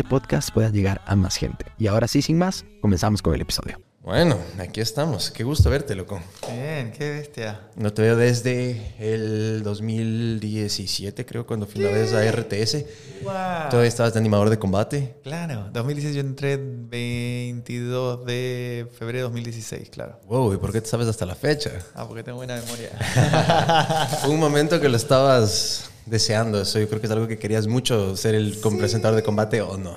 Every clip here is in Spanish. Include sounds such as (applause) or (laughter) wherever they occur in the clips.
podcast pueda llegar a más gente. Y ahora sí, sin más, comenzamos con el episodio. Bueno, aquí estamos. Qué gusto verte, loco. Bien, qué bestia. No te veo desde el 2017, creo, cuando fui una vez a RTS. Wow. Todavía estabas de animador de combate. Claro, 2016 yo entré 22 de febrero de 2016, claro. Wow, ¿y por qué te sabes hasta la fecha? Ah, porque tengo buena memoria. (laughs) Fue un momento que lo estabas deseando. Eso yo creo que es algo que querías mucho, ser el Sí. presentador de combate o no.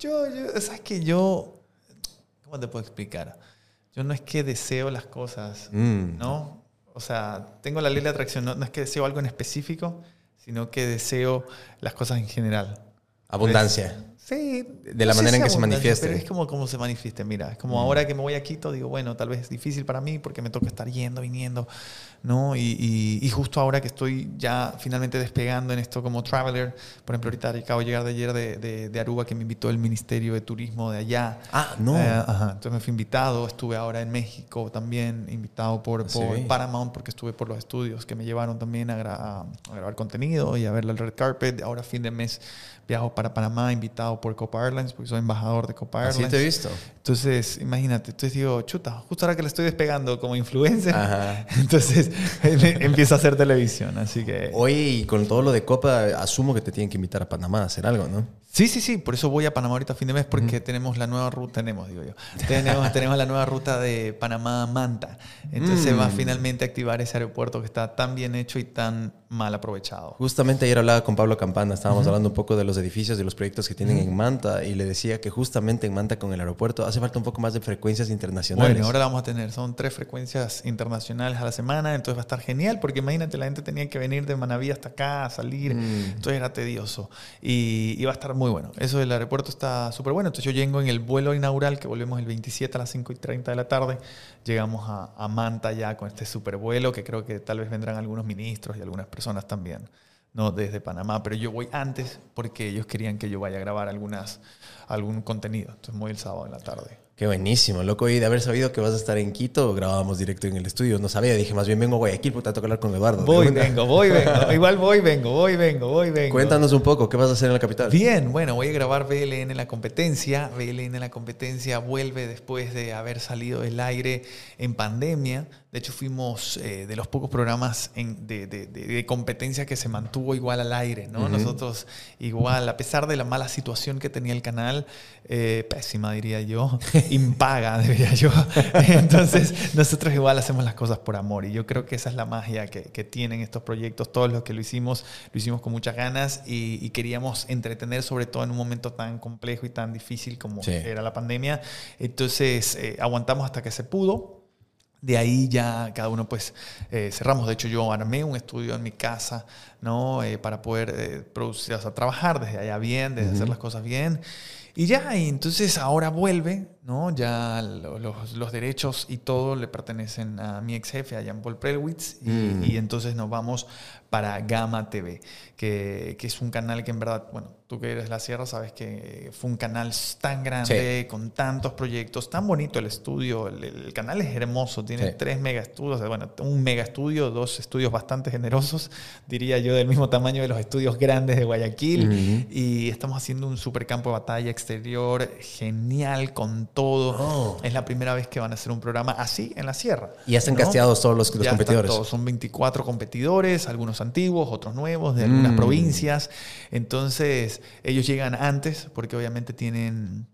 yo, yo, sabes que yo, ¿cómo te puedo explicar? Yo no es que deseo las cosas, Mm. ¿no? O sea, tengo la ley de atracción, no, no es que deseo algo en específico, sino que deseo las cosas en general. Abundancia. Sí. De la manera en que se manifieste. Pero es como, como se manifieste, mira. Es como ahora que me voy a Quito, digo, bueno, tal vez es difícil para mí porque me toca estar yendo, viniendo, ¿no? Y, y- y justo ahora que estoy ya finalmente despegando en esto como traveler, por ejemplo, ahorita acabo de llegar de ayer de, de- de Aruba que me invitó el Ministerio de Turismo de allá. Ah, no. Eh, ajá. Entonces me fui invitado, estuve ahora en México también, invitado por, Sí. por Paramount, porque estuve por los estudios que me llevaron también a, gra- a grabar contenido y a ver el red carpet. Ahora fin de mes viajo para Panamá, invitado por Copa Airlines, porque soy embajador de Copa Así Airlines. te he visto. Entonces, imagínate, entonces digo, chuta, justo ahora que le estoy despegando como influencer, Ajá. (laughs) entonces empiezo a hacer televisión, así que... Oye, y con todo lo de Copa, asumo que te tienen que invitar a Panamá a hacer algo, ¿no? Sí, sí, sí, por eso voy a Panamá ahorita a fin de mes porque tenemos la nueva ruta, tenemos, digo yo, tenemos, tenemos la nueva ruta de Panamá a Manta. Entonces se va Mm. finalmente a activar ese aeropuerto que está tan bien hecho y tan mal aprovechado. Justamente ayer hablaba con Pablo Campana, estábamos hablando un poco de los edificios y los proyectos que tienen en Manta y le decía que justamente en Manta con el aeropuerto hace falta un poco más de frecuencias internacionales. Bueno, ahora la vamos a tener, son tres frecuencias internacionales a la semana, entonces va a estar genial porque imagínate, la gente tenía que venir de Manaví hasta acá, a salir, Mm. entonces era tedioso y, y va a estar muy bueno. Eso del aeropuerto está súper bueno, entonces yo llego en el vuelo inaugural que volvemos el 27 a las 5 y 30 de la tarde, llegamos a, a Manta ya con este super vuelo que creo que tal vez vendrán algunos ministros y algunas personas también. No desde Panamá, pero yo voy antes porque ellos querían que yo vaya a grabar algunas, algún contenido. Entonces voy el sábado en la tarde. Qué buenísimo, loco. Y de haber sabido que vas a estar en Quito, grabábamos directo en el estudio. No sabía, dije, más bien vengo a Guayaquil, puta, tengo que hablar con Eduardo. Voy, vengo, voy, vengo. (laughs) Igual voy, vengo, voy, vengo, voy, vengo. Cuéntanos un poco, ¿qué vas a hacer en la capital? Bien, bueno, voy a grabar BLN en la competencia. BLN en la competencia vuelve después de haber salido del aire en pandemia. De hecho, fuimos eh, de los pocos programas en- de, de- de- de competencia que se mantuvo igual al aire, ¿no? Nosotros igual, a pesar de la mala situación que tenía el canal, eh, pésima diría yo, (laughs) impaga diría yo. (laughs) Entonces, nosotros igual hacemos las cosas por amor y yo creo que esa es la magia que, que tienen estos proyectos. Todos los que lo hicimos, lo hicimos con muchas ganas y, y queríamos entretener sobre todo en un momento tan complejo y tan difícil como Sí. era la pandemia. Entonces, eh, aguantamos hasta que se pudo. De ahí ya cada uno pues eh, cerramos. De hecho yo armé un estudio en mi casa, ¿no? Eh, para poder eh, producir, o sea, trabajar desde allá bien, desde hacer las cosas bien. Y ya, y entonces ahora vuelve, ¿no? Ya lo- los, los derechos y todo le pertenecen a mi ex jefe, a Jan Paul Prelwitz, y, Mm. y entonces nos vamos para Gama TV, que, que es un canal que en verdad, bueno, tú que eres la Sierra sabes que fue un canal tan grande, con tantos proyectos, tan bonito el estudio, el, el canal es hermoso, tiene Sí. tres mega estudios, bueno, un mega estudio, dos estudios bastante generosos, (laughs) diría yo, del mismo tamaño de los estudios grandes de Guayaquil, y estamos haciendo un super campo de batalla exterior, genial, con todo. Oh. Es la primera vez que van a hacer un programa así en la Sierra. Y ¿no? casteados todos los, los Ya están competidores. todos, son 24 competidores, algunos antiguos, otros nuevos, de algunas Mm. provincias. Entonces, ellos llegan antes porque obviamente tienen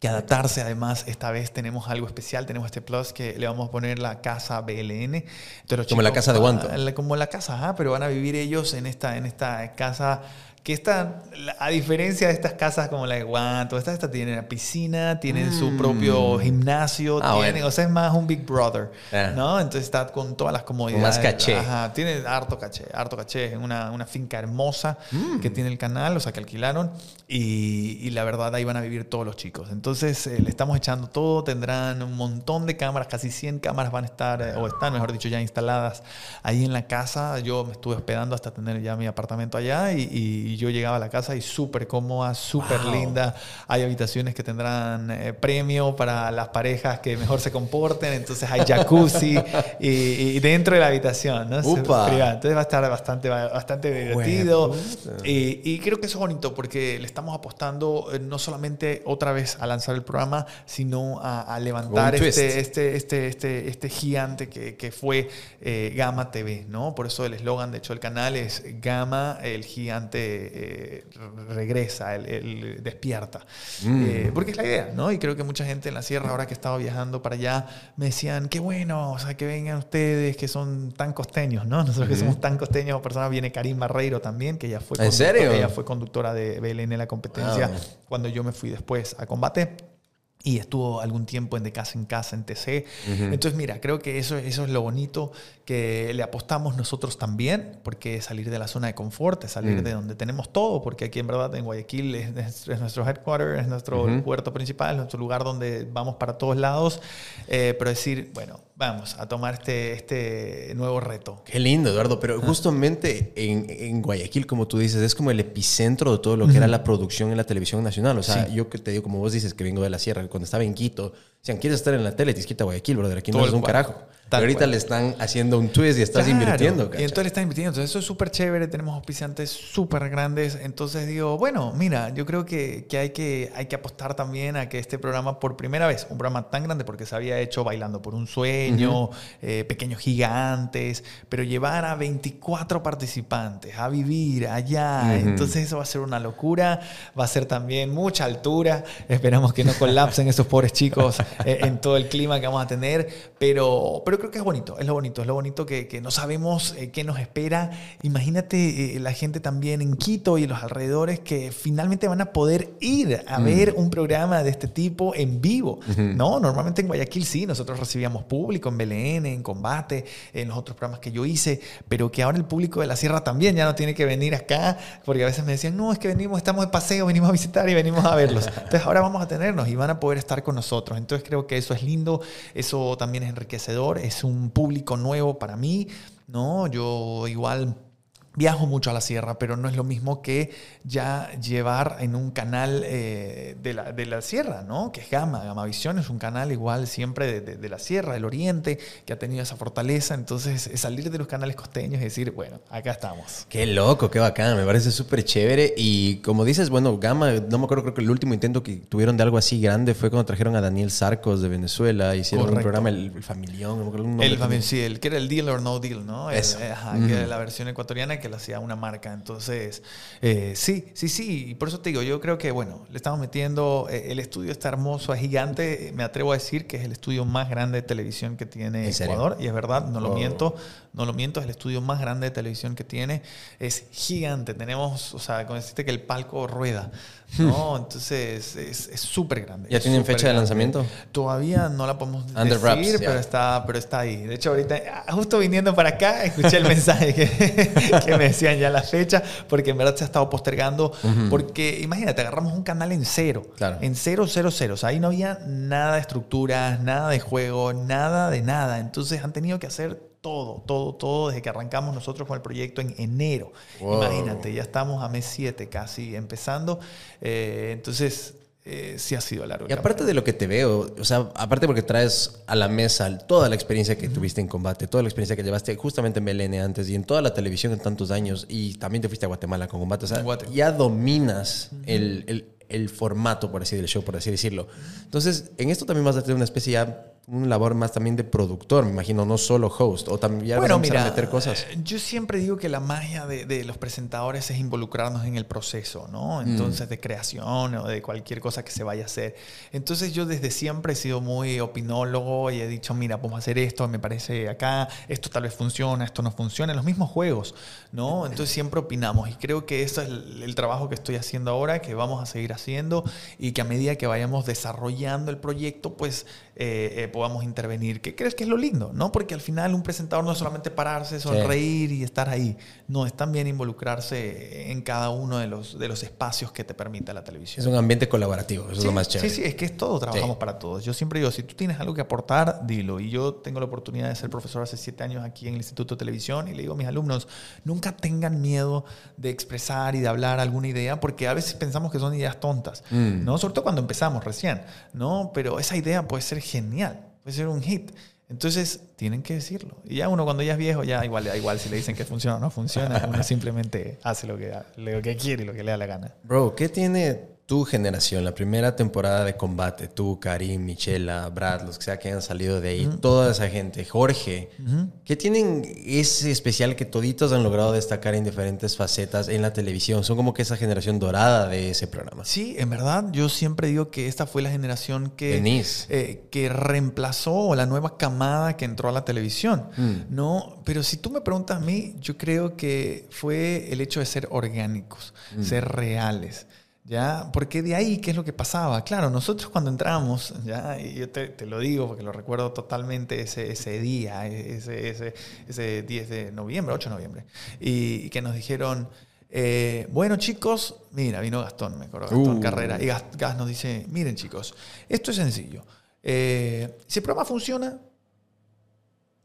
que adaptarse. Además, esta vez tenemos algo especial, tenemos este plus que le vamos a poner la casa BLN. Entonces, Como la casa de Guanto. Como la casa, ajá, pero van a vivir ellos en esta, en esta casa que esta, a diferencia de estas casas como la de Guanto, esta, esta tiene la piscina, tienen su Mm. propio gimnasio, Ah, tienen, bueno. o sea, es más un Big Brother, Ah. ¿no? Entonces está con todas las comodidades. más caché. Ajá, tiene harto caché, harto caché. Es una, una finca hermosa Mm. que tiene el canal, o sea, que alquilaron. Y, y la verdad, ahí van a vivir todos los chicos. Entonces, eh, le estamos echando todo. Tendrán un montón de cámaras, casi 100 cámaras van a estar, eh, o están, mejor dicho, ya instaladas ahí en la casa. Yo me estuve hospedando hasta tener ya mi apartamento allá. Y, y yo llegaba a la casa y súper cómoda, súper Wow. linda. Hay habitaciones que tendrán eh, premio para las parejas que mejor se comporten. Entonces, hay jacuzzi y, y dentro de la habitación, ¿no? Upa. Entonces va a estar bastante, bastante divertido. Y, y creo que eso es bonito porque le estamos apostando eh, no solamente otra vez a lanzar el programa, sino a, a levantar este, este, este, este, este gigante que, que fue eh, Gama TV, ¿no? Por eso el eslogan, de hecho, del canal es Gama, el gigante eh, regresa, el, el despierta. Mm. Eh, porque es la idea, ¿no? Y creo que mucha gente en la sierra, ahora que estaba viajando para allá, me decían, qué bueno, o sea, que vengan ustedes que son tan costeños, ¿no? Nosotros que somos tan costeños, personas, viene Karim Barreiro también, que ya fue, ¿En serio? ella fue conductora de BLN La Competencia Wow. cuando yo me fui después a combate. Y estuvo algún tiempo en De Casa en Casa, en TC. Entonces, mira, creo que eso, eso es lo bonito que le apostamos nosotros también, porque es salir de la zona de confort, es salir Mm. de donde tenemos todo, porque aquí en verdad en Guayaquil es, es- es nuestro headquarter, es nuestro puerto principal, es nuestro lugar donde vamos para todos lados. Eh, pero decir, bueno, vamos a tomar este, este nuevo reto. Qué lindo, Eduardo. Pero justamente en, en Guayaquil, como tú dices, es como el epicentro de todo lo que era la producción en la televisión nacional. O sea, yo que te digo, como vos dices, que vengo de la sierra, cuando estaba en Quito, decían, ¿quieres estar en la tele? Tienes que irte a Guayaquil, brother. Aquí no es un cual. carajo. Pero ahorita cual. le están haciendo un twist y estás Claro. invirtiendo. Y entonces le están invirtiendo. Entonces eso es súper chévere. Tenemos auspiciantes súper grandes. Entonces digo, bueno, mira, yo creo que, que, hay que hay que apostar también a que este programa, por primera vez, un programa tan grande, porque se había hecho Bailando por un Sueño, eh, Pequeños Gigantes, pero llevar a 24 participantes a vivir allá. Entonces eso va a ser una locura. Va a ser también mucha altura. Esperamos que no colapsen esos pobres chicos (laughs) (laughs) en todo el clima que vamos a tener. Pero, pero creo que es bonito. Es lo bonito. Es lo bonito que, que no sabemos eh, qué nos espera. Imagínate eh, la gente también en Quito y en los alrededores que finalmente van a poder ir a ver un programa de este tipo en vivo. ¿no? Normalmente en Guayaquil sí, nosotros recibíamos público en BLN, en Combate, en los otros programas que yo hice, pero que ahora el público de la Sierra también ya no tiene que venir acá, porque a veces me decían, no, es que venimos, estamos de paseo, venimos a visitar y venimos a verlos. (laughs) Entonces ahora vamos a tenernos y van a poder estar con nosotros. Entonces creo que eso es lindo, eso también es enriquecedor, es un público nuevo para mí, ¿no? Yo igual... Viajo mucho a la sierra, pero no es lo mismo que ya llevar en un canal eh, de, la, de la sierra, ¿no? Que es Gama. Gama Visión es un canal igual siempre de, de- de la sierra, del oriente, que ha tenido esa fortaleza. Entonces, es salir de los canales costeños y decir, bueno, acá estamos. Qué loco, qué bacán, me parece súper chévere. Y como dices, bueno, Gama, no me acuerdo, creo que el último intento que tuvieron de algo así grande fue cuando trajeron a Daniel Sarcos de Venezuela, hicieron Correcto. un programa, el, el Familión, no me acuerdo El, también. también, sí, el que era el Deal or No Deal, ¿no? El- Eso. eh, ajá, que era la versión ecuatoriana que lo hacía una marca. Entonces, eh, sí, sí, sí. Y por eso te digo, yo creo que, bueno, le estamos metiendo. eh, el estudio está hermoso, es gigante. Me atrevo a decir que es el estudio más grande de televisión que tiene. Ecuador. Y es verdad, no lo Oh. miento. No lo miento, es el estudio más grande de televisión que tiene. Es gigante. Tenemos, o sea, como deciste que el palco rueda, ¿no? (laughs) Entonces, es súper grande. ¿Ya tienen fecha de lanzamiento? Todavía no la podemos Under decir, wraps, pero está, pero está ahí. De hecho, ahorita, ah, justo viniendo para acá, escuché el (laughs) mensaje que, que me decían ya la fecha, porque en verdad se ha estado postergando. Porque imagínate, agarramos un canal en cero. Claro. En cero, cero, cero. O sea, ahí no había nada de estructuras, nada de juego, nada de nada. Entonces han tenido que hacer todo, todo, todo desde que arrancamos nosotros con el proyecto en enero. Wow. Imagínate, ya estamos a mes 7 casi empezando. Eh, entonces, eh, sí ha sido largo. Y aparte camino. de lo que te veo, o sea, aparte porque traes a la mesa toda la experiencia que tuviste en combate, toda la experiencia que llevaste justamente en BLN antes y en toda la televisión en tantos años, y también te fuiste a Guatemala con combate, o sea, ya dominas el, el- el formato, por así show, por así decirlo. Entonces, en esto también vas a tener una especie ya un labor más también de productor, me imagino, no solo host, o también ya bueno, vas a meter cosas. Eh, yo siempre digo que la magia de, los presentadores es involucrarnos en el proceso, ¿no? Mm. Entonces, de creación o de cualquier cosa que se vaya a hacer. Entonces, yo desde siempre he sido muy opinólogo y he dicho, mira, vamos a hacer esto, me parece acá, esto tal vez funciona, esto no funciona, los mismos juegos, ¿no? Entonces, siempre opinamos y creo que eso es el, trabajo que estoy haciendo ahora, que vamos a seguir haciendo y que a medida que vayamos desarrollando el proyecto, pues eh, eh, podamos intervenir. ¿Qué crees que es lo lindo? ¿no? Porque al final un presentador no es solamente pararse, sonreír y estar ahí. No, es también involucrarse en cada uno de los, de los espacios que te permita la televisión. Es un ambiente colaborativo, eso es lo más chévere. Sí, sí, es que es todo, trabajamos para todos. Yo siempre digo, si tú tienes algo que aportar, dilo. Y yo tengo la oportunidad de ser profesor hace siete años aquí en el Instituto de Televisión y le digo a mis alumnos, nunca tengan miedo de expresar y de hablar alguna idea, porque a veces pensamos que son ideas tontas, mm. ¿no? Sobre todo cuando empezamos recién, ¿no? Pero esa idea puede ser genial, puede ser un hit. Entonces, tienen que decirlo. Y ya uno cuando ya es viejo, ya igual igual si le dicen que funciona o no funciona, uno simplemente hace lo que, lo que quiere y lo que le da la gana. Bro, ¿qué tiene tu generación, la primera temporada de combate, tú, Karim, Michela, Brad, los que sea que hayan salido de ahí, toda esa gente, Jorge, ¿qué tienen ese especial que toditos han logrado destacar en diferentes facetas en la televisión? Son como que esa generación dorada de ese programa. Sí, en verdad, yo siempre digo que esta fue la generación que, eh, que reemplazó la nueva camada que entró a la televisión. Mm. No, pero si tú me preguntas a mí, yo creo que fue el hecho de ser orgánicos, mm. ser reales. ¿Ya? Porque de ahí, ¿qué es lo que pasaba? Claro, nosotros cuando entramos, ¿ya? Y yo te, lo digo porque lo recuerdo totalmente ese, ese día, ese, ese, ese 10 de noviembre, 8 de noviembre, y, que nos dijeron, eh, bueno chicos, mira, vino Gastón, me acuerdo, Gastón uh. Carrera, y Gas, nos dice, miren chicos, esto es sencillo, eh, si el programa funciona,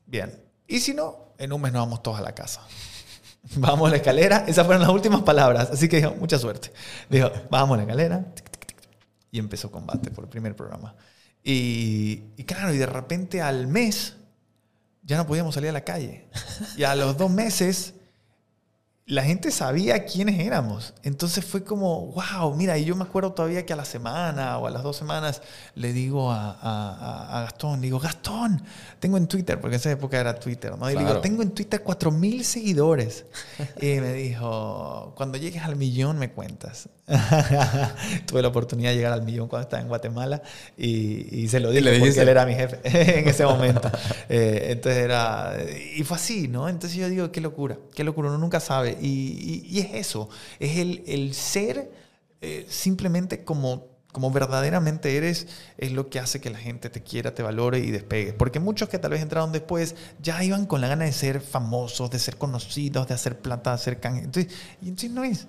bien, y si no, en un mes nos vamos todos a la casa. (laughs) Vamos a la escalera. Esas fueron las últimas palabras. Así que dijo, mucha suerte. Dijo, vamos a la escalera. Y empezó combate por el primer programa. Y, y claro, y de repente al mes ya no podíamos salir a la calle. Y a los dos meses la gente sabía quiénes éramos. Entonces fue como, wow, mira, y yo me acuerdo todavía que a la semana o a las dos semanas le digo a, a, Gastón, digo, Gastón, tengo en Twitter, porque en esa época era Twitter, ¿no? Y le digo, tengo en Twitter 4.000 seguidores. y me dijo, cuando llegues al millón me cuentas. (laughs) Tuve la oportunidad de llegar al millón cuando estaba en Guatemala y, se lo dije porque él era mi jefe (laughs) en ese momento. Eh, entonces era, y fue así, ¿no? Entonces yo digo, qué locura, qué locura, uno nunca sabe. Y, es eso, es el, ser eh, simplemente como, como verdaderamente eres, es lo que hace que la gente te quiera, te valore y despegue. Porque muchos que tal vez entraron después ya iban con la gana de ser famosos, de ser conocidos, de hacer plata, de hacer canje. Y entonces no es.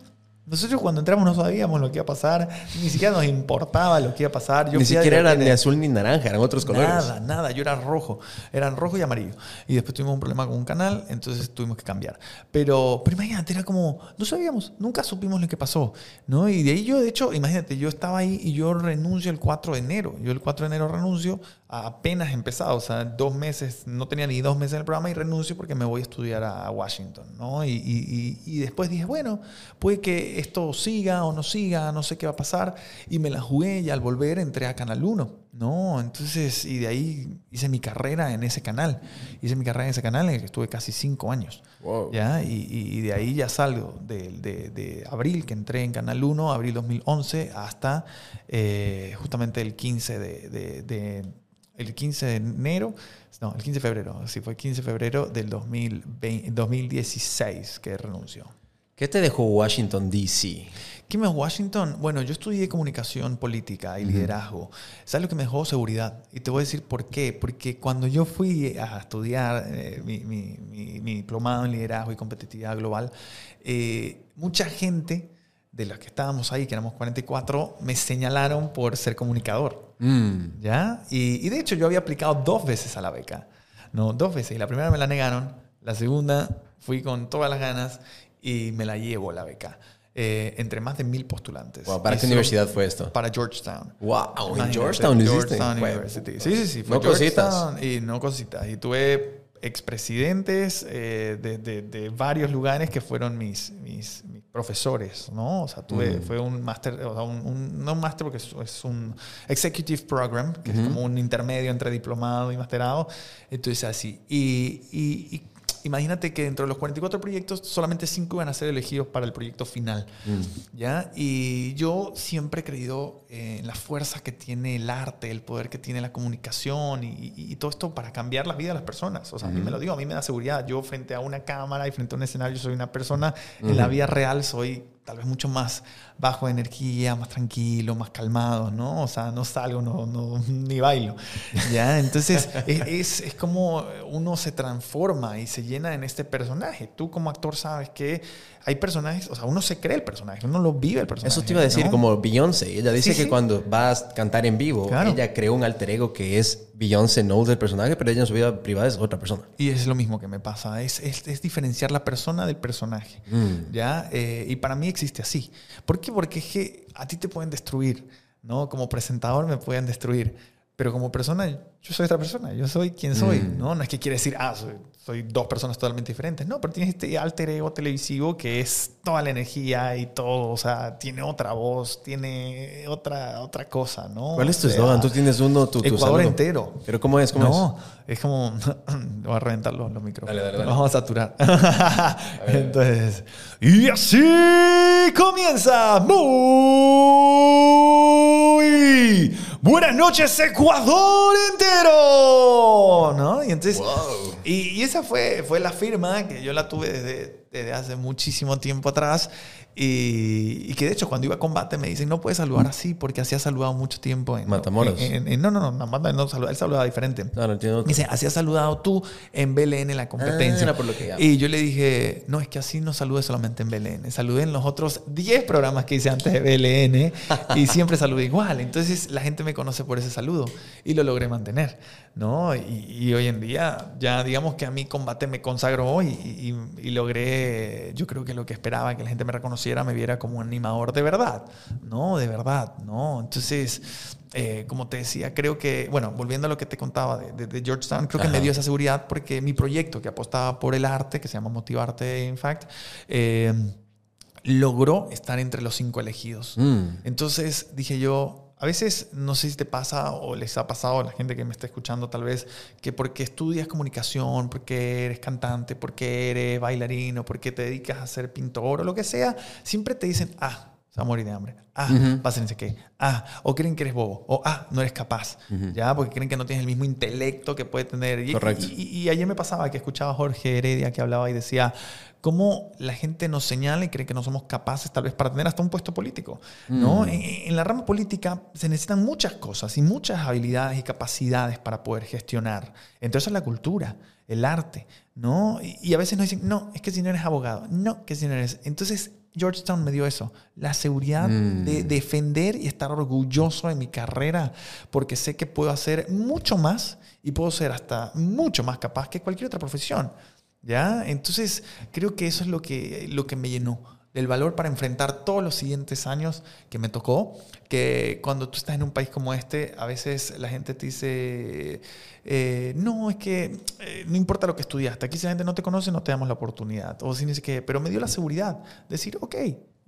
Nosotros cuando entramos no sabíamos lo que iba a pasar, ni siquiera nos importaba lo que iba a pasar. Yo ni siquiera era ni azul ni naranja, eran otros colores. Nada, nada, yo era rojo, eran rojo y amarillo. Y después tuvimos un problema con un canal, entonces tuvimos que cambiar. Pero, pero imagínate, era como, no sabíamos, nunca supimos lo que pasó. ¿no? Y de ahí yo, de hecho, imagínate, yo estaba ahí y yo renuncio el 4 de enero. Yo el 4 de enero renuncio, apenas empezado, o sea, dos meses, no tenía ni dos meses en el programa y renuncio porque me voy a estudiar a Washington. ¿no? Y, y, y después dije, bueno, puede que esto siga o no siga, no sé qué va a pasar. Y me la jugué y al volver entré a Canal 1, ¿no? Entonces, y de ahí hice mi carrera en ese canal. Hice mi carrera en ese canal en el que estuve casi cinco años. ¿ya? Y, de ahí ya salgo, de, de, abril, que entré en Canal 1, abril 2011, hasta eh, justamente el 15 de, el 15 de enero, no, el 15 de febrero, sí, fue el 15 de febrero del 2020, 2016 que renunció. ¿Qué te dejó Washington, D.C.? ¿Qué me dejó Washington? Bueno, yo estudié comunicación política y liderazgo. ¿Sabes lo que me dejó? Seguridad. Y te voy a decir por qué. Porque cuando yo fui a estudiar eh, mi, diplomado en liderazgo y competitividad global, eh, mucha gente de los que estábamos ahí, que éramos 44, me señalaron por ser comunicador. Mm. ¿Ya? Y, y, de hecho yo había aplicado dos veces a la beca. No, dos veces. Y la primera me la negaron. La segunda fui con todas las ganas y me la llevo la beca. Eh, entre más de mil postulantes. ¿Para qué universidad fue esto? Para Georgetown. ¡Wow! ¿En Georgetown Georgetown University. Sí, sí, sí. Fue no cositas. Y no cositas. Y tuve expresidentes eh, de, de, de, varios lugares que fueron mis, mis, mis profesores, ¿no? O sea, tuve, fue un máster, o sea, un, no un máster porque es, un executive program, que es como un intermedio entre diplomado y masterado. Entonces, así. Y, y, y imagínate que dentro de los 44 proyectos, solamente 5 iban a ser elegidos para el proyecto final. Mm. ¿ya? Y yo siempre he creído en la fuerza que tiene el arte, el poder que tiene la comunicación y, todo esto para cambiar la vida de las personas. O sea, a mí me lo digo, a mí me da seguridad. Yo frente a una cámara y frente a un escenario soy una persona, en la vida real soy tal vez mucho más bajo de energía, más tranquilo, más calmado, ¿no? O sea, no salgo, no, no (laughs) ni bailo, ¿ya? Entonces, (laughs) es, es, como uno se transforma y se llena en este personaje. Tú como actor sabes que hay personajes, o sea, uno se cree el personaje, uno lo vive el personaje. Eso te iba a decir, como Beyoncé. Ella dice que cuando vas a cantar en vivo, ella creó un alter ego que es Beyoncé no del personaje, pero ella en su vida privada es otra persona. Y es lo mismo que me pasa, es, es, diferenciar la persona del personaje. Mm. ¿ya? Eh, y para mí existe así. ¿Por qué? Porque es que a ti te pueden destruir, ¿no? Como presentador me pueden destruir, pero como persona yo soy otra persona, yo soy quien soy, mm. ¿no? No es que quiere decir, ah, soy soy dos personas totalmente diferentes. No, pero tienes este alter ego televisivo que es toda la energía y todo, o sea, tiene otra voz, tiene otra, otra cosa, ¿no? ¿Cuál es tu eslogan? Tú tienes uno, tu, tu Ecuador entero. ¿Pero cómo es? ¿Cómo no, es? Como... (coughs) Voy a reventar los, los micrófonos. Dale, dale, dale. Vamos a saturar. (laughs) (laughs) Entonces... Y así comienza. Muy buenas noches, Ecuador entero. ¿No? Y entonces... Y, y, esa fue, fue la firma que yo la tuve desde, desde hace muchísimo tiempo atrás y, que de hecho cuando iba a combate me dicen, no puedes saludar así porque así has saludado mucho tiempo en... Matamoros. no, no, no, no, no saludaba, él saludaba diferente. No, no entiendo. Dice, así has saludado tú en BLN en la competencia. Ah, por lo que y yo le dije, no, es que así no salude solamente en BLN. Saludé en los otros 10 programas que hice antes de BLN y siempre saludé igual. Entonces la gente me conoce por ese saludo y lo logré mantener. ¿No? Y, hoy en día ya digamos que a mi combate me consagró y, y, logré, yo creo que lo que esperaba, que la gente me reconociera, me viera como un animador de verdad, ¿no? De verdad, ¿no? Entonces, eh, como te decía, creo que, bueno, volviendo a lo que te contaba de, de, Georgetown, creo que me dio esa seguridad porque mi proyecto que apostaba por el arte, que se llama Motivarte, in fact, eh, logró estar entre los cinco elegidos. Mm. Entonces dije yo, a veces, no sé si te pasa o les ha pasado a la gente que me está escuchando tal vez, que porque estudias comunicación, porque eres cantante, porque eres bailarino, porque te dedicas a ser pintor o lo que sea, siempre te dicen, ah, se va a morir de hambre. Ah, uh -huh. qué. Ah, o creen que eres bobo. O ah, no eres capaz. Ya, porque creen que no tienes el mismo intelecto que puede tener. Y, Correcto. Y, y, ayer me pasaba que escuchaba a Jorge Heredia que hablaba y decía, cómo la gente nos señala y cree que no somos capaces tal vez para tener hasta un puesto político. ¿no? Mm. En, la rama política se necesitan muchas cosas y muchas habilidades y capacidades para poder gestionar. Entonces la cultura, el arte, ¿no? Y, a veces nos dicen, no, es que si no eres abogado, no, que si no eres... Entonces Georgetown me dio eso, la seguridad mm. de defender y estar orgulloso de mi carrera, porque sé que puedo hacer mucho más y puedo ser hasta mucho más capaz que cualquier otra profesión. ¿Ya? Entonces, creo que eso es lo que, lo que me llenó del valor para enfrentar todos los siguientes años que me tocó, que cuando tú estás en un país como este, a veces la gente te dice, eh, no, es que eh, no importa lo que estudiaste, aquí si la gente no te conoce, no te damos la oportunidad, o si que, pero me dio la seguridad, decir, ok,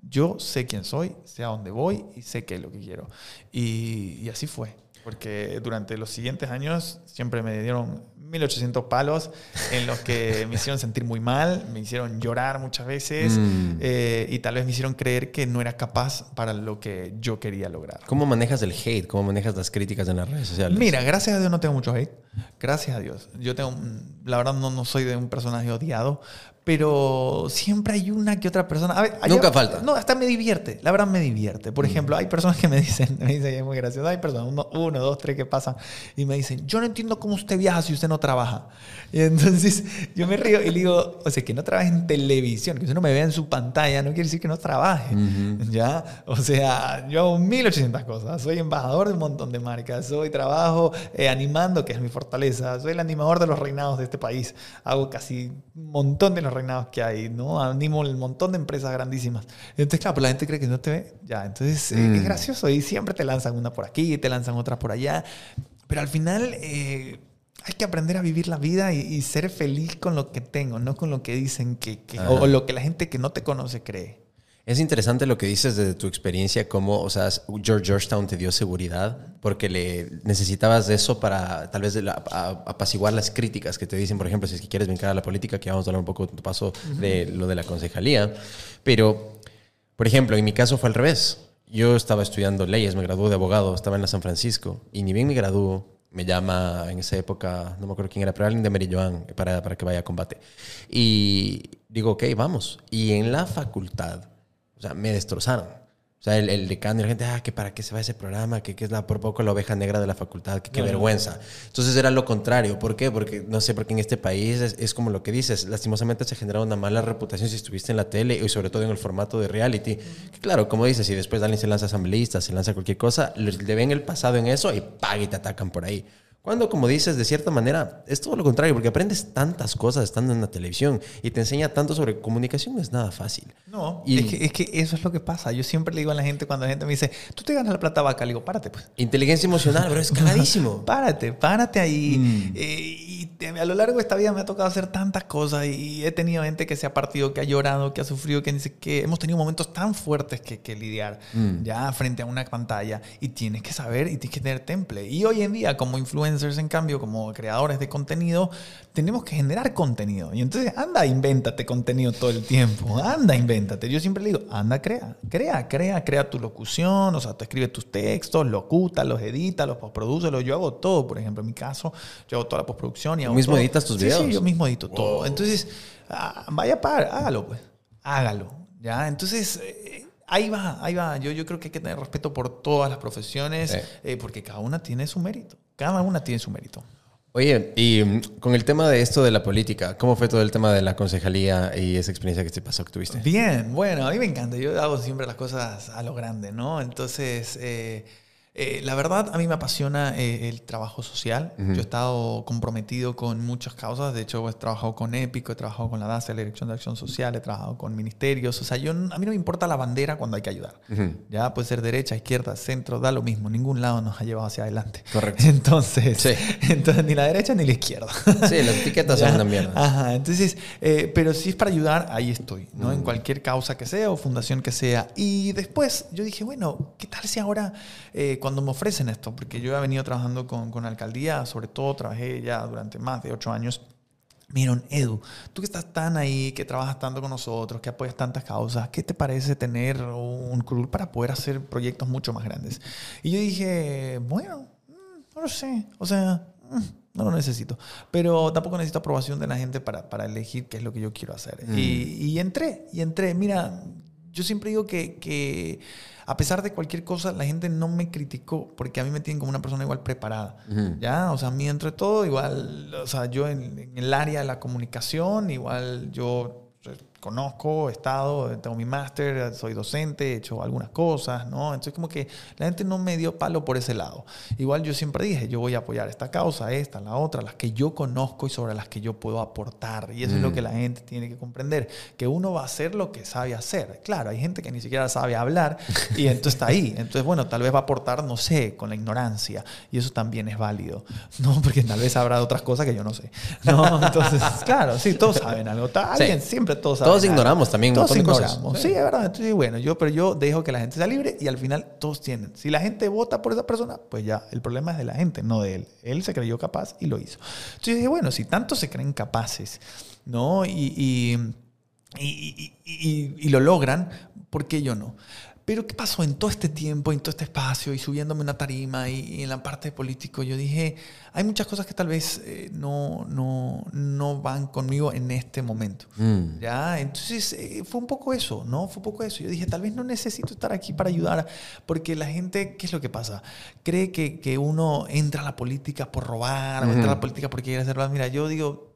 yo sé quién soy, sé a dónde voy y sé qué es lo que quiero. Y, y así fue, porque durante los siguientes años siempre me dieron 1800 palos en los que (laughs) me hicieron sentir muy mal, me hicieron llorar muchas veces mm. eh, y tal vez me hicieron creer que no era capaz para lo que yo quería lograr. ¿Cómo manejas el hate? ¿Cómo manejas las críticas en las redes sociales? Mira, gracias a Dios no tengo mucho hate. Gracias a Dios. Yo tengo, la verdad no, no soy de un personaje odiado, pero siempre hay una que otra persona. Nunca falta. No, hasta me divierte. La verdad me divierte. Por mm. ejemplo, hay personas que me (laughs) dicen, me dicen, es muy gracioso. Hay personas, uno, uno, dos, tres que pasan y me dicen, yo no entiendo cómo usted viaja si usted no trabaja. Y entonces (laughs) yo me río y le digo, o sea, que no trabaje en televisión, que usted no me vea en su pantalla, no quiere decir que no trabaje. ¿Ya? O sea, yo hago 1800 cosas. Soy embajador de un montón de marcas. Soy trabajo eh, animando, que es mi fortaleza. Soy el animador de los reinados de este país. Hago casi un montón de los reinados que hay, ¿no? Animo un montón de empresas grandísimas. Entonces, claro, pues la gente cree que no te ve, ya, entonces eh, es mm. gracioso y siempre te lanzan una por aquí, te lanzan otra por allá, pero al final... Eh, hay que aprender a vivir la vida y, ser feliz con lo que tengo, no con lo que dicen que, o, lo que la gente que no te conoce cree. Es interesante lo que dices de tu experiencia, cómo, o sea, George Georgetown te dio seguridad porque le necesitabas de eso para tal vez apaciguar las críticas que te dicen, por ejemplo, si es que quieres brincar a la política, que vamos a hablar un poco tu paso de lo de la concejalía. Pero, por ejemplo, en mi caso fue al revés. Yo estaba estudiando leyes, me gradué de abogado, estaba en la San Francisco y ni bien me graduó, me llama en esa época, no me acuerdo quién era, pero alguien de Merilloán para, para que vaya a combate. Y digo, ok, vamos. Y en la facultad o sea, me destrozaron. O sea, el, el decano y la gente, ah, que para qué se va ese programa, que, que es la, por poco la oveja negra de la facultad, que qué vergüenza. Entonces era lo contrario. ¿Por qué? Porque, no sé, porque en este país es, es, como lo que dices, lastimosamente se genera una mala reputación si estuviste en la tele y sobre todo en el formato de reality. Que claro, como dices, si después alguien se lanza asambleísta, se lanza cualquier cosa, le ven el pasado en eso y paga y te atacan por ahí. Cuando, como dices, de cierta manera, es todo lo contrario, porque aprendes tantas cosas estando en la televisión y te enseña tanto sobre comunicación, no es nada fácil. No, y es, que, es que eso es lo que pasa. Yo siempre le digo a la gente, cuando la gente me dice, tú te ganas la plata vaca, le digo, párate pues. Inteligencia emocional, pero es cagadísimo. (laughs) párate, párate ahí. Mm. Eh, a lo largo de esta vida me ha tocado hacer tantas cosas y he tenido gente que se ha partido, que ha llorado, que ha sufrido, que dice que hemos tenido momentos tan fuertes que, que lidiar mm. ya frente a una pantalla y tienes que saber y tienes que tener temple. Y hoy en día, como influencer, en cambio, como creadores de contenido, tenemos que generar contenido. Y entonces, anda, invéntate contenido todo el tiempo. Anda, invéntate. Yo siempre le digo, anda, crea. Crea, crea, crea tu locución. O sea, te escribe tus textos, locuta, los edita, los postprodúcelos. Yo hago todo, por ejemplo, en mi caso, yo hago toda la postproducción y hago. ¿Tú mismo editas tus videos? Sí, yo mismo edito todo. Entonces, ah, vaya para, hágalo, pues. Hágalo. ¿Ya? Entonces. Eh, ahí va, ahí va. Yo, yo creo que hay que tener respeto por todas las profesiones, eh, porque cada una tiene su mérito. Cada una tiene su mérito. Oye, y mm, con el tema de esto de la política, ¿cómo fue todo el tema de la concejalía y esa experiencia que te pasó, que tuviste? Bien, bueno, a mí me encanta. Yo hago siempre las cosas a lo grande, ¿no? Entonces, eh, eh, la verdad, a mí me apasiona eh, el trabajo social. Yo he estado comprometido con muchas causas. De hecho, he trabajado con EPICO, he trabajado con la DASA, la Dirección de Acción Social, he trabajado con ministerios. O sea, yo, a mí no me importa la bandera cuando hay que ayudar. Ya puede ser derecha, izquierda, centro, da lo mismo. Ningún lado nos ha llevado hacia adelante. Correcto. (laughs) Entonces, (laughs) entonces ni la derecha ni la izquierda. (laughs) Sí, las etiquetas son una mierda. Ajá, entonces, eh, pero si es para ayudar, ahí estoy, ¿no? En cualquier causa que sea o fundación que sea. Y después yo dije, bueno, ¿qué tal si ahora cuando me ofrecen esto, porque yo he venido trabajando con, con alcaldía, sobre todo trabajé ya durante más de ocho años. Miren, Edu, tú que estás tan ahí, que trabajas tanto con nosotros, que apoyas tantas causas, ¿qué te parece tener un club para poder hacer proyectos mucho más grandes? Y yo dije, bueno, mm, no lo sé, o sea, mm, no lo necesito. Pero tampoco necesito aprobación de la gente para, para elegir qué es lo que yo quiero hacer. Mm. Y, y, entré, y entré. Mira, yo siempre digo que, que a pesar de cualquier cosa, la gente no me criticó porque a mí me tienen como una persona igual preparada. ¿Ya? O sea, a mí entre todo, igual, o sea, yo en, en, el área de la comunicación, igual yo conozco, he estado, tengo mi máster, soy docente, he hecho algunas cosas, ¿no? Entonces como que la gente no me dio palo por ese lado. Igual yo siempre dije, yo voy a apoyar esta causa, esta, la otra, las que yo conozco y sobre las que yo puedo aportar. Y eso es lo mm. que la gente tiene que comprender, que uno va a hacer lo que sabe hacer. Claro, hay gente que ni siquiera sabe hablar (laughs) y entonces está ahí. Entonces, bueno, tal vez va a aportar, no sé, con la ignorancia. Y eso también es válido, ¿no? (laughs) Porque tal vez habrá otras cosas que yo no sé. ¿no? Entonces, claro, sí, todos saben algo. Alguien, siempre todos saben todos ignoramos también todos ignoramos. Sí. es verdad. Entonces, bueno, yo, pero yo dejo que la gente sea libre y al final todos tienen. Si la gente vota por esa persona, pues ya, el problema es de la gente, no de él. Él se creyó capaz y lo hizo. Entonces dije, bueno, si tanto se creen capaces, ¿no? y, y y, y, y, lo logran, ¿por qué yo no? Pero ¿qué pasó en todo este tiempo, en todo este espacio y subiéndome una tarima y, en la parte de político? Yo dije, hay muchas cosas que tal vez eh, no, no, no, van conmigo en este momento. Mm. ¿ya? Entonces eh, fue un poco eso, ¿no? Fue un poco eso. Yo dije, tal vez no necesito estar aquí para ayudar porque la gente, ¿qué es lo que pasa? Cree que, que uno entra a la política por robar o entra a la política porque quiere hacer Mira, yo digo,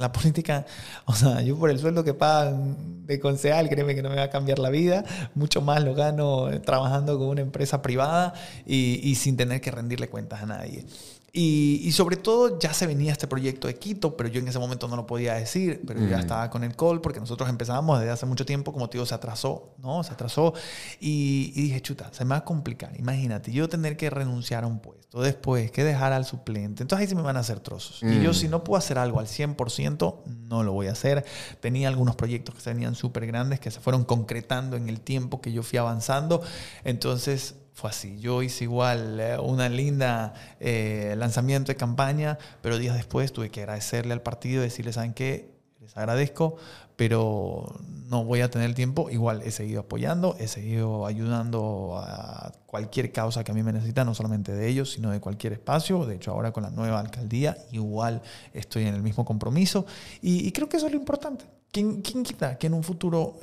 la política, o sea, yo por el sueldo que pagan de concejal, créeme que no me va a cambiar la vida. Mucho más lo gano trabajando con una empresa privada y, sin tener que rendirle cuentas a nadie. Y, sobre todo ya se venía este proyecto de Quito, pero yo en ese momento no lo podía decir, pero ya mm. estaba con el call porque nosotros empezábamos desde hace mucho tiempo, como te digo, se atrasó, ¿no? Se atrasó y, dije, chuta, se me va a complicar. Imagínate, yo tener que renunciar a un puesto, después que dejar al suplente, entonces ahí sí me van a hacer trozos. Y yo mm. si no puedo hacer algo al 100%, no lo voy a hacer. Tenía algunos proyectos que se venían súper grandes, que se fueron concretando en el tiempo que yo fui avanzando, entonces fue así. Yo hice igual eh, una linda eh, lanzamiento de campaña, pero días después tuve que agradecerle al partido decirle, ¿saben qué? Les agradezco, pero no voy a tener el tiempo. Igual he seguido apoyando, he seguido ayudando a cualquier causa que a mí me necesita, no solamente de ellos, sino de cualquier espacio. De hecho, ahora con la nueva alcaldía, igual estoy en el mismo compromiso. Y, creo que eso es lo importante. ¿Quién, quién quita que en un futuro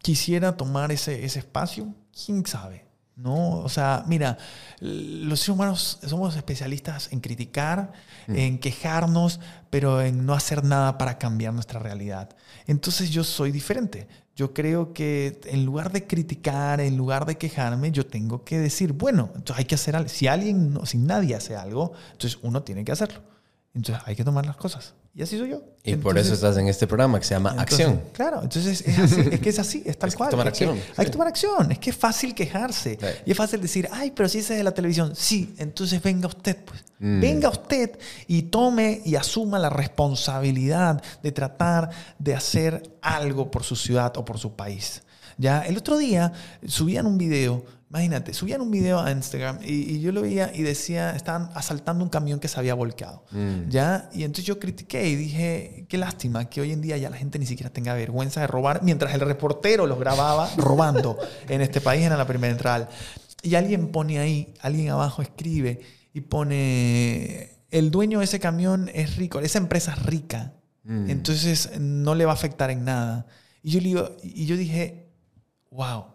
quisiera tomar ese, ese espacio? ¿Quién sabe? ¿No? O sea, mira, los seres humanos somos especialistas en criticar, mm. en quejarnos, pero en no hacer nada para cambiar nuestra realidad. Entonces yo soy diferente. Yo creo que en lugar de criticar, en lugar de quejarme, yo tengo que decir, bueno, entonces hay que hacer algo. Si alguien, si nadie hace algo, entonces uno tiene que hacerlo. Entonces hay que tomar las cosas. Y así soy yo. Y por eso estás en este programa que se llama Acción. Claro, entonces es, así, es que es así, es tal (laughs) cual. tomar acción. hay que tomar acción. Es que es fácil quejarse. Y es fácil decir, ay, pero si ese es de la televisión. Sí, entonces venga usted, pues. Mm. Venga usted y tome y asuma la responsabilidad de tratar de hacer algo por su ciudad o por su país. Ya, el otro día subían un video Imagínate, subían un video a Instagram y, yo lo veía y decía, estaban asaltando un camión que se había volcado. Mm. ¿Ya? Y entonces yo critiqué y dije, qué lástima que hoy en día ya la gente ni siquiera tenga vergüenza de robar, mientras el reportero los grababa (laughs) robando en este país en la primera entrada. Y alguien pone ahí, alguien abajo escribe y pone, el dueño de ese camión es rico, esa empresa es rica, mm. entonces no le va a afectar en nada. Y yo, digo, y yo dije, wow,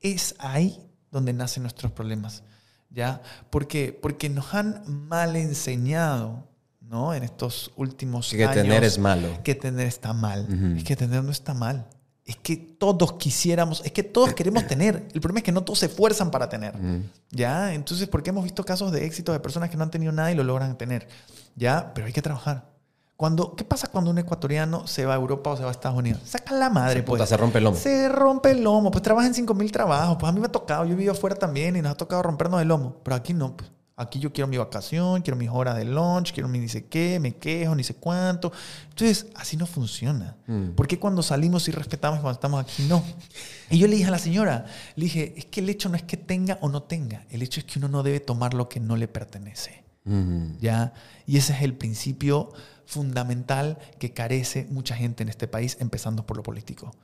es ahí donde nacen nuestros problemas. ¿Ya? Porque, porque nos han mal enseñado, ¿no? En estos últimos que años. Que tener es malo. Que tener está mal. Es que tener no está mal. Es que todos quisiéramos, es que todos (coughs) queremos tener. El problema es que no todos se esfuerzan para tener. ¿Ya? Entonces, porque hemos visto casos de éxito de personas que no han tenido nada y lo logran tener. ¿Ya? Pero hay que trabajar. Cuando, ¿Qué pasa cuando un ecuatoriano se va a Europa o se va a Estados Unidos? Saca la madre, se pues. se rompe el lomo. Se rompe el lomo. Pues trabaja en 5.000 trabajos. Pues a mí me ha tocado. Yo he vivido afuera también y nos ha tocado rompernos el lomo. Pero aquí no. Pues. Aquí yo quiero mi vacación, quiero mis horas de lunch, quiero mi ni sé qué, me quejo, ni sé cuánto. Entonces, así no funciona. Mm. ¿Por qué cuando salimos y respetamos y cuando estamos aquí no? Y yo le dije a la señora, le dije, es que el hecho no es que tenga o no tenga. El hecho es que uno no debe tomar lo que no le pertenece. ¿Ya? Y ese es el principio fundamental que carece mucha gente en este país, empezando por lo político.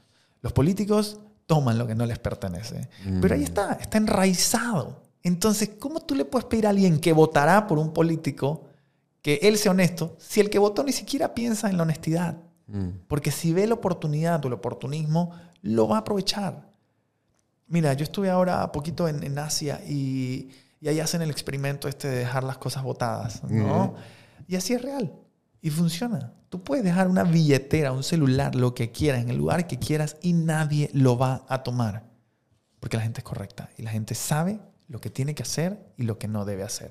Los políticos toman lo que no les pertenece, pero ahí mm. está, está enraizado. Entonces, ¿cómo tú le puedes pedir a alguien que votará por un político que él sea honesto si el que votó ni siquiera piensa en la honestidad? Mm. Porque si ve la oportunidad o el oportunismo, lo va a aprovechar. Mira, yo estuve ahora poquito en, Asia y, y, ahí hacen el experimento este de dejar las cosas votadas, ¿no? Y así es real. Y funciona. Tú puedes dejar una billetera, un celular, lo que quieras, en el lugar que quieras y nadie lo va a tomar. Porque la gente es correcta y la gente sabe lo que tiene que hacer y lo que no debe hacer.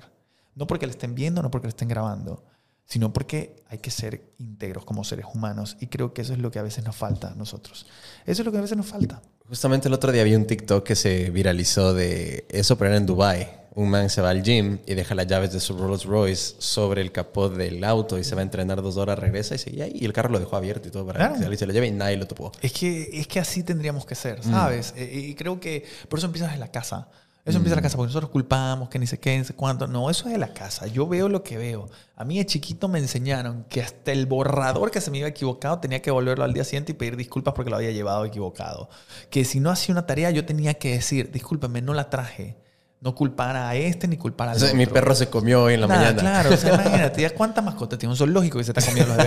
No porque le estén viendo, no porque le estén grabando, sino porque hay que ser íntegros como seres humanos. Y creo que eso es lo que a veces nos falta a nosotros. Eso es lo que a veces nos falta. Justamente el otro día vi un TikTok que se viralizó de eso, pero era en Dubai un man se va al gym y deja las llaves de su Rolls Royce sobre el capó del auto y se va a entrenar dos horas, regresa y sigue ahí. Y el carro lo dejó abierto y todo para que se lo lleve y nadie lo topó. Es que, es que así tendríamos que ser, mm. ¿sabes? Eh, y creo que por eso empiezas en la casa. Eso empieza en la mm. casa, porque nosotros culpamos que ni sé qué, ni sé cuánto. No, eso es de la casa. Yo veo lo que veo. A mí de chiquito me enseñaron que hasta el borrador que se me iba equivocado tenía que volverlo al día siguiente y pedir disculpas porque lo había llevado equivocado. Que si no hacía una tarea, yo tenía que decir, discúlpeme, no la traje no culpar a este ni culpar al otro. Mi perro se comió hoy en la mañana. Claro, o sea, (laughs) imagínate, ¿cuántas mascotas tiene un zoológico que se está comiendo los?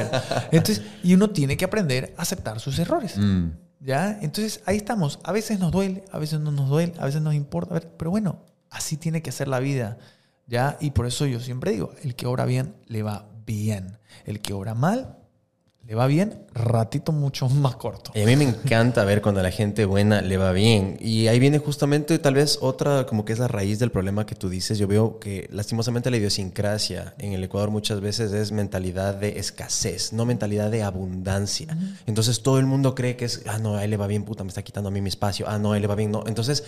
Entonces, y uno tiene que aprender a aceptar sus errores. Mm. ¿Ya? Entonces, ahí estamos. A veces nos duele, a veces no nos duele, a veces nos importa. Pero bueno, así tiene que ser la vida. ¿Ya? Y por eso yo siempre digo, el que obra bien, le va bien. El que obra mal, le va bien, ratito mucho más corto. Y a mí me encanta ver cuando a la gente buena le va bien. Y ahí viene justamente tal vez otra, como que es la raíz del problema que tú dices. Yo veo que lastimosamente la idiosincrasia en el Ecuador muchas veces es mentalidad de escasez, no mentalidad de abundancia. Entonces todo el mundo cree que es, ah, no, a él le va bien, puta, me está quitando a mí mi espacio. Ah, no, a él le va bien, no. Entonces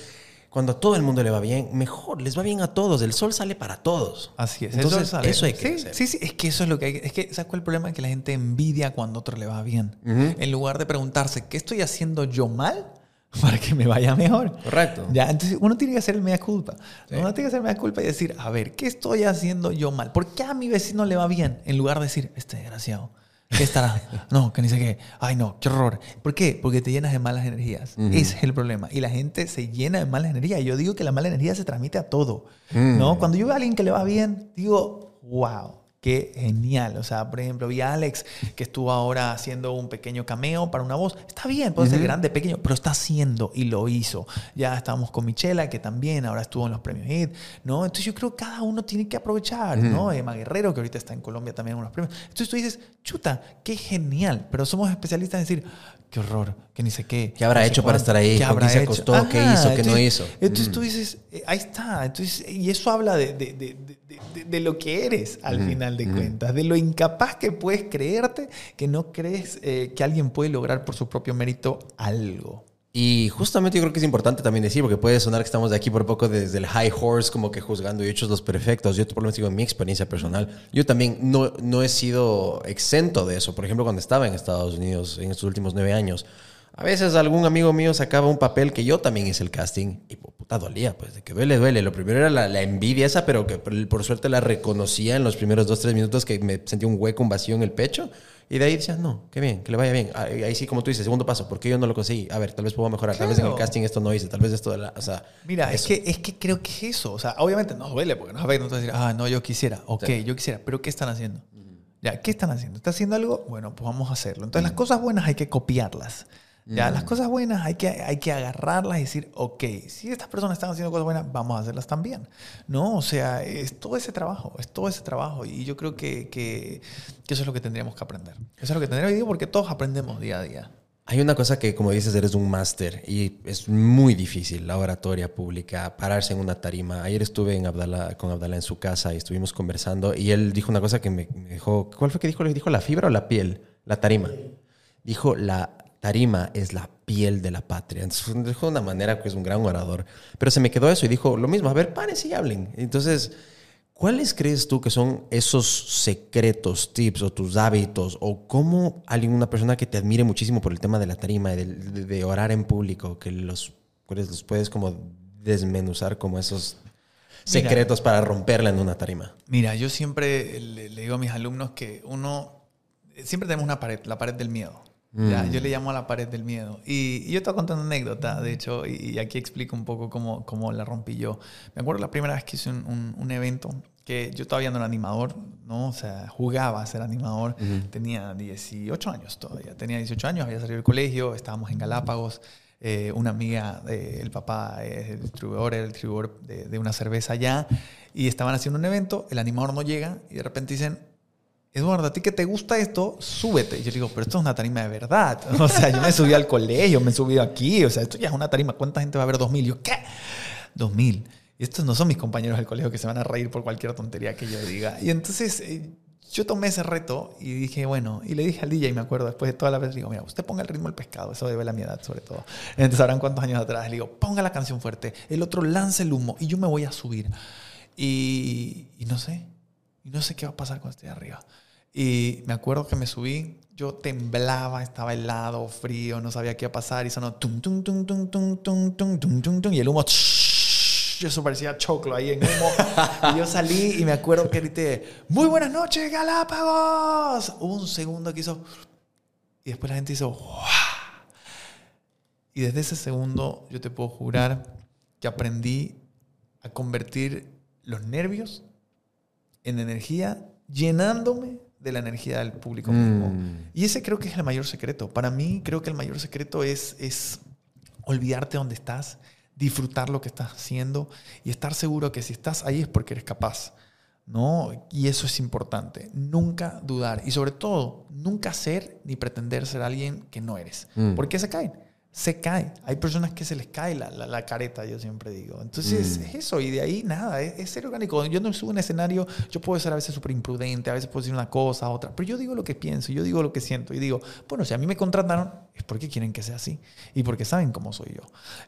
cuando a todo el mundo le va bien, mejor, les va bien a todos. El sol sale para todos. Así es. Entonces, sale. eso hay que sí, hacer. Sí, sí, es que eso es lo que hay. Es que, ¿sabes cuál es el problema? Que la gente envidia cuando a otro le va bien. En lugar de preguntarse, ¿qué estoy haciendo yo mal? (laughs) Para que me vaya mejor. Correcto. Ya, entonces uno tiene que hacer el mea culpa. Uno tiene que hacer el mea culpa y decir, a ver, ¿qué estoy haciendo yo mal? ¿Por qué a mi vecino le va bien? En lugar de decir, este desgraciado. ¿Qué estará? No, que ni sé qué. Ay, no, qué horror. ¿Por qué? Porque te llenas de malas energías. Ese es el problema. Y la gente se llena de malas energías. Yo digo que la mala energía se transmite a todo. ¿no? Cuando yo veo a alguien que le va bien, digo, wow, qué genial. O sea, por ejemplo, vi a Alex que estuvo ahora haciendo un pequeño cameo para una voz. Está bien, puede ser grande, pequeño, pero está haciendo y lo hizo. Ya estábamos con Michela, que también ahora estuvo en los premios HIT, ¿no? Entonces yo creo que cada uno tiene que aprovechar, ¿no? Emma Guerrero, que ahorita está en Colombia también en unos premios. Entonces tú dices, chuta, qué genial, pero somos especialistas en decir, qué horror, que ni sé qué. ¿Qué habrá no hecho para estar ahí? ¿Qué ¿Con habrá se acostó? ¿Qué hizo? ¿Qué no entonces- hizo? Entonces Mm. tú dices, eh, ahí está. Entonces, y eso habla de, de- de- de- lo que eres al final de cuentas, de lo incapaz que puedes creerte, que no crees eh, que alguien puede lograr por su propio mérito algo. Y justamente yo creo que es importante también decir, porque puede sonar que estamos de aquí por poco desde el high horse, como que juzgando y hechos los perfectos. Yo por lo menos digo en mi experiencia personal, yo también no, no he sido exento de eso. Por ejemplo, cuando estaba en Estados Unidos en estos últimos nueve años, a veces algún amigo mío sacaba un papel que yo también hice el casting y puta dolía, pues de que duele, duele. Lo primero era la, la envidia esa, pero que por, por suerte la reconocía en los primeros dos, tres minutos que me sentía un hueco, un vacío en el pecho. Y de ahí decías, no, qué bien, que le vaya bien. Ahí, ahí sí, como tú dices, segundo paso, ¿por qué yo no lo conseguí? A ver, tal vez puedo mejorar, tal vez en el Claro. casting esto no hice, tal vez esto de la... O sea, Mira, es que, es que creo que es eso. O sea, obviamente no duele porque no sabes, no te vas a decir, ah, no, yo quisiera. Ok, Sí. yo quisiera, pero ¿qué están haciendo? Ya, ¿qué están haciendo? ¿Está haciendo algo? Bueno, pues vamos a hacerlo. Entonces, las cosas buenas hay que copiarlas. Ya, las cosas buenas hay que, hay que agarrarlas y decir, ok, si estas personas están haciendo cosas buenas, vamos a hacerlas también. ¿No? O sea, es todo ese trabajo, es todo ese trabajo. Y yo creo que, que, que eso es lo que tendríamos que aprender. Eso es lo que tendríamos, digo porque todos aprendemos día a día. Hay una cosa que, como dices, eres un máster y es muy difícil, la oratoria pública, pararse en una tarima. Ayer estuve en Abdala, con Abdala en su casa y estuvimos conversando y él dijo una cosa que me, me dejó... ¿Cuál fue que dijo? ¿Le dijo la fibra o la piel? La tarima. Dijo, la tarima es la piel de la patria. Entonces, dijo de una manera que es un gran orador. Pero se me quedó eso y dijo lo mismo. A ver, párense y hablen. Entonces... ¿Cuáles crees tú que son esos secretos, tips o tus hábitos o cómo alguien, una persona que te admire muchísimo por el tema de la tarima y de, de- de orar en público, que los, cuáles los puedes como desmenuzar como esos Mira. secretos para romperla en una tarima? Mira, yo siempre le, le digo a mis alumnos que uno, siempre tenemos una pared, la pared del miedo. Ya, yo le llamo a la pared del miedo. Y, y yo te voy a contar una anécdota, de hecho, y, y aquí explico un poco cómo, cómo la rompí yo. Me acuerdo la primera vez que hice un, un- un evento, que yo todavía no era animador, ¿no? O sea, jugaba a ser animador. Tenía 18 años todavía. Tenía 18 años, había salido del colegio, estábamos en Galápagos. Eh, una amiga, eh, el papá es el distribuidor, era el distribuidor de, de una cerveza allá, y estaban haciendo un evento, el animador no llega, y de repente dicen, Eduardo, a ti que te gusta esto, súbete. Y yo le digo, pero esto es una tarima de verdad. (laughs) O sea, yo me subí al colegio, me he subido aquí. O sea, esto ya es una tarima. ¿Cuánta gente va a ver 2000? Yo, ¿qué? 2000. Y estos no son mis compañeros del colegio que se van a reír por cualquier tontería que yo diga. Y entonces eh, yo tomé ese reto y dije, bueno, y le dije al DJ, me acuerdo, después de toda la vez, le digo, mira, usted ponga el ritmo del pescado. Eso debe la mi edad, sobre todo. Entonces, sabrán cuántos años atrás. Le digo, ponga la canción fuerte. El otro lance el humo y yo me voy a subir. Y, y no sé. Y no sé qué va a pasar cuando esté arriba. Y me acuerdo que me subí, yo temblaba, estaba helado, frío, no sabía qué iba a pasar y sonó tum, tum, tum, tum, tum, tum, tum, tum, tum, tum, y el humo, yo eso parecía choclo ahí en humo. y yo salí y me acuerdo que grité, muy buenas noches, Galápagos. Hubo un segundo que hizo, y después la gente hizo. Y desde ese segundo yo te puedo jurar que aprendí a convertir los nervios en energía, llenándome de la energía del público mismo. Mm. Y ese creo que es el mayor secreto. Para mí creo que el mayor secreto es, es olvidarte dónde estás, disfrutar lo que estás haciendo y estar seguro que si estás ahí es porque eres capaz. ¿no? Y eso es importante, nunca dudar y sobre todo, nunca ser ni pretender ser alguien que no eres, Mm. porque se caen se cae. Hay personas que se les cae la, la, la careta, yo siempre digo. Entonces, Mm. es eso. Y de ahí, nada, es, es ser orgánico. Yo no subo un escenario, yo puedo ser a veces súper imprudente, a veces puedo decir una cosa, otra. Pero yo digo lo que pienso, yo digo lo que siento. Y digo, bueno, si a mí me contrataron, es porque quieren que sea así. Y porque saben cómo soy yo.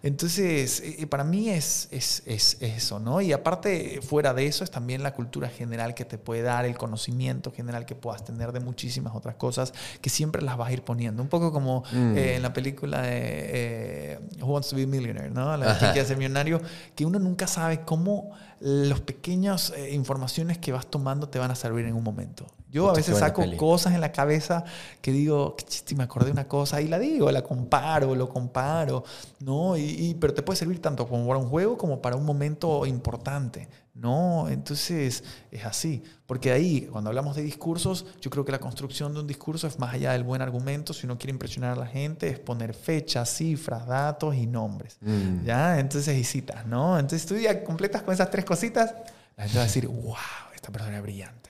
Entonces, eh, para mí es, es, es eso, ¿no? Y aparte, fuera de eso, es también la cultura general que te puede dar, el conocimiento general que puedas tener de muchísimas otras cosas que siempre las vas a ir poniendo. Un poco como Mm. eh, en la película de eh, Who Wants to Be a Millionaire, ¿no? La que quiere ser millonario, que uno nunca sabe cómo los pequeñas eh, informaciones que vas tomando te van a servir en un momento. Yo a Puta, veces saco peli. cosas en la cabeza que digo, qué chiste, me acordé de una cosa y la digo, la comparo, lo comparo, ¿no? Y, y- pero te puede servir tanto como para un juego como para un momento importante, ¿no? Entonces es así, porque ahí, cuando hablamos de discursos, yo creo que la construcción de un discurso es más allá del buen argumento, si uno quiere impresionar a la gente, es poner fechas, cifras, datos y nombres, Mm. ¿ya? Entonces y citas, ¿no? Entonces tú ya completas con esas tres cositas, la gente va a decir, wow, esta persona es brillante.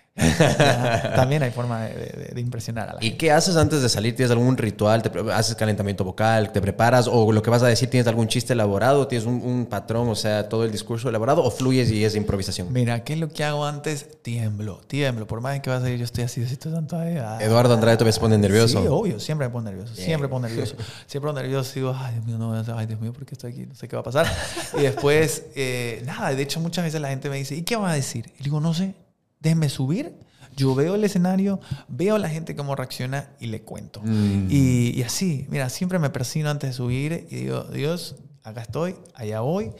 También hay forma de, de- de impresionar a la ¿Y gente. qué haces antes de salir? ¿Tienes algún ritual? ¿Te ¿Haces calentamiento vocal? ¿Te preparas? ¿O lo que vas a decir, tienes algún chiste elaborado? ¿Tienes un, un patrón, o sea, todo el discurso elaborado? ¿O fluyes y es improvisación? Mira, ¿qué es lo que hago antes? Tiemblo, tiemblo. Por más que va a salir, yo estoy así, estoy tanto ahí. ah. Eduardo Andrade todavía se pone nervioso. Sí, obvio, siempre me pongo nervioso, Bien. siempre me pongo nervioso. (laughs) Siempre me pongo nervioso, digo, ay Dios mío, no, ay Dios mío, ¿por qué estoy aquí? No sé qué va a pasar. Y después, eh, nada, de hecho muchas veces la gente me dice, ¿y qué va a decir? Y digo, no sé, déjenme subir. Yo veo el escenario, veo a la gente cómo reacciona y le cuento. Mm. Y, y así, mira, siempre me persino antes de subir y digo, Dios, acá estoy, allá voy.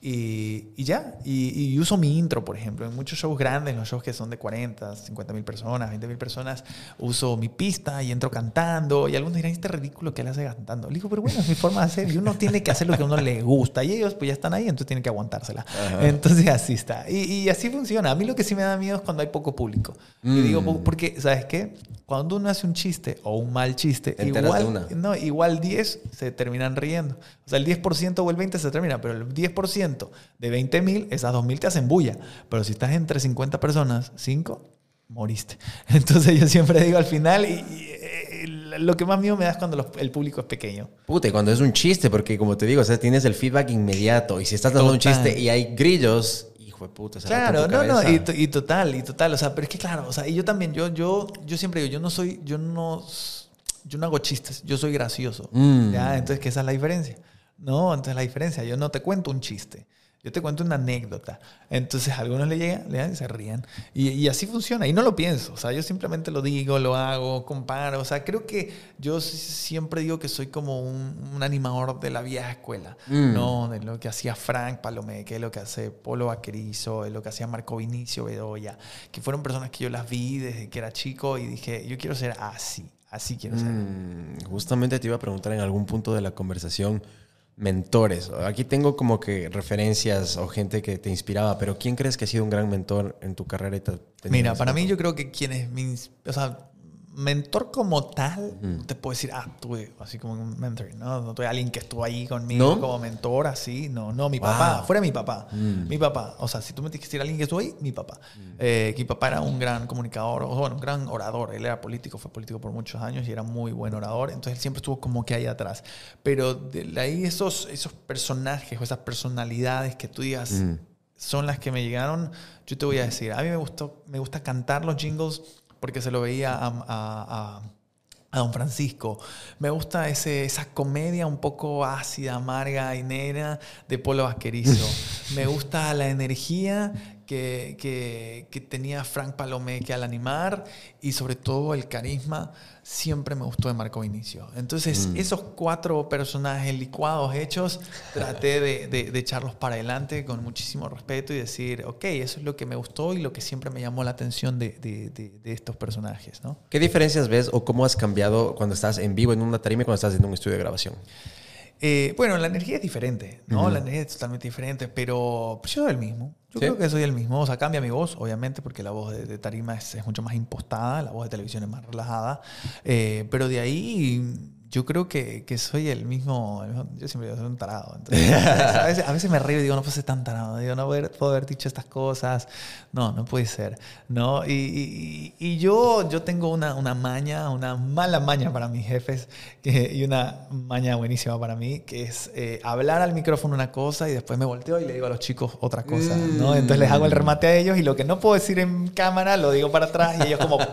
Y, y ya, y, y uso mi intro, por ejemplo, en muchos shows grandes, los shows que son de 40, 50 mil personas, 20 mil personas, uso mi pista y entro cantando. Y algunos dirán, este ridículo que él hace cantando. Le digo, pero bueno, es mi forma de hacer y uno tiene que hacer lo que a uno le gusta. Y ellos pues ya están ahí, entonces tienen que aguantársela. Entonces así está. Y, y así funciona. A mí lo que sí me da miedo es cuando hay poco público. Y Mm. digo, po- porque, ¿sabes qué? Cuando uno hace un chiste o un mal chiste, igual, no, igual 10 se terminan riendo. O sea, el 10% o el 20% se termina, pero el 10% de 20 mil, esas 2 mil te hacen bulla. Pero si estás entre 50 personas, 5, moriste. (laughs) Entonces yo siempre digo al final, y, y, eh, lo que más miedo me da es cuando los- el público es pequeño. Puta, y cuando es un chiste, porque como te digo, o sea, tienes el feedback inmediato. Y si estás dando un Total. chiste y hay grillos, hijo de puta, Claro, no, no, y, to- y total, y total, o sea, pero es que claro, o sea, y yo también, yo, yo, yo siempre digo, yo no soy, yo no, yo no hago chistes, yo soy gracioso, Mm. ¿ya? Entonces, que esa es la diferencia, ¿no? Entonces, la diferencia, yo no te cuento un chiste, yo te cuento una anécdota, entonces a algunos le llegan, le dan y se ríen, y, y así funciona, y no lo pienso, o sea, yo simplemente lo digo, lo hago, comparo, o sea, creo que yo siempre digo que soy como un, un animador de la vieja escuela, Mm. ¿no? De lo que hacía Frank Palomé, que es lo que hace Polo Vaquerizo, es lo que hacía Marco Vinicio Bedoya, que fueron personas que yo las vi desde que era chico y dije, yo quiero ser así, así quiero ser. Mm, justamente te iba a preguntar en algún punto de la conversación, mentores. Aquí tengo como que referencias o gente que te inspiraba, pero ¿quién crees que ha sido un gran mentor en tu carrera? y te Mira, para mí mentor? yo creo que quienes me... O sea, mentor como tal, no te puedo decir, ah, tuve así como un mentor, ¿no? No tuve alguien que estuvo ahí conmigo ¿No? como mentor, así, no, no, mi Wow. papá, fuera mi papá, Mm. mi papá, o sea, si tú me tienes que decir alguien que estuvo ahí, mi papá. Eh, que mi papá era un gran comunicador, o bueno, un gran orador, él era político, fue político por muchos años y era muy buen orador, entonces él siempre estuvo como que ahí atrás. Pero de ahí esos, esos personajes o esas personalidades que tú digas, Mm. son las que me llegaron. Yo te voy a decir, a mí me, gustó, me gusta cantar los jingles porque se lo veía a, a- a- a Don Francisco. Me gusta ese, esa comedia un poco ácida, amarga y negra de Polo Vasquerizo. (laughs) me gusta la energía que, que, que tenía Frank Palomé que al animar y sobre todo el carisma siempre me gustó de Marco Vinicio. Entonces, esos cuatro personajes licuados, hechos, traté de, de- de echarlos para adelante con muchísimo respeto y decir, ok, eso es lo que me gustó y lo que siempre me llamó la atención de, de- de- de estos personajes, ¿no? ¿Qué diferencias ves o cómo has cambiado cuando estás en vivo en una tarima y cuando estás en un estudio de grabación? Eh, bueno, la energía es diferente, ¿no? La energía es totalmente diferente, pero yo soy el mismo. Yo ¿Sí? creo que soy el mismo. O sea, cambia mi voz, obviamente, porque la voz de, de tarima es, es mucho más impostada, la voz de televisión es más relajada. Eh, pero de ahí, yo creo que, que, soy el mismo, Yo siempre soy un tarado. Entonces, (laughs) a, veces, a, veces, me río y digo, no puedo ser tan tarado. Digo, no puedo haber dicho estas cosas. No, no puede ser. ¿no? Y, y, y yo, yo tengo una, una, maña, una mala maña para mis jefes que, y una maña buenísima para mí, que es eh, hablar al micrófono una cosa y después me volteo y le digo a los chicos otra cosa. ¿no? Entonces les hago el remate a ellos y lo que no puedo decir en cámara lo digo para atrás y ellos como... (laughs)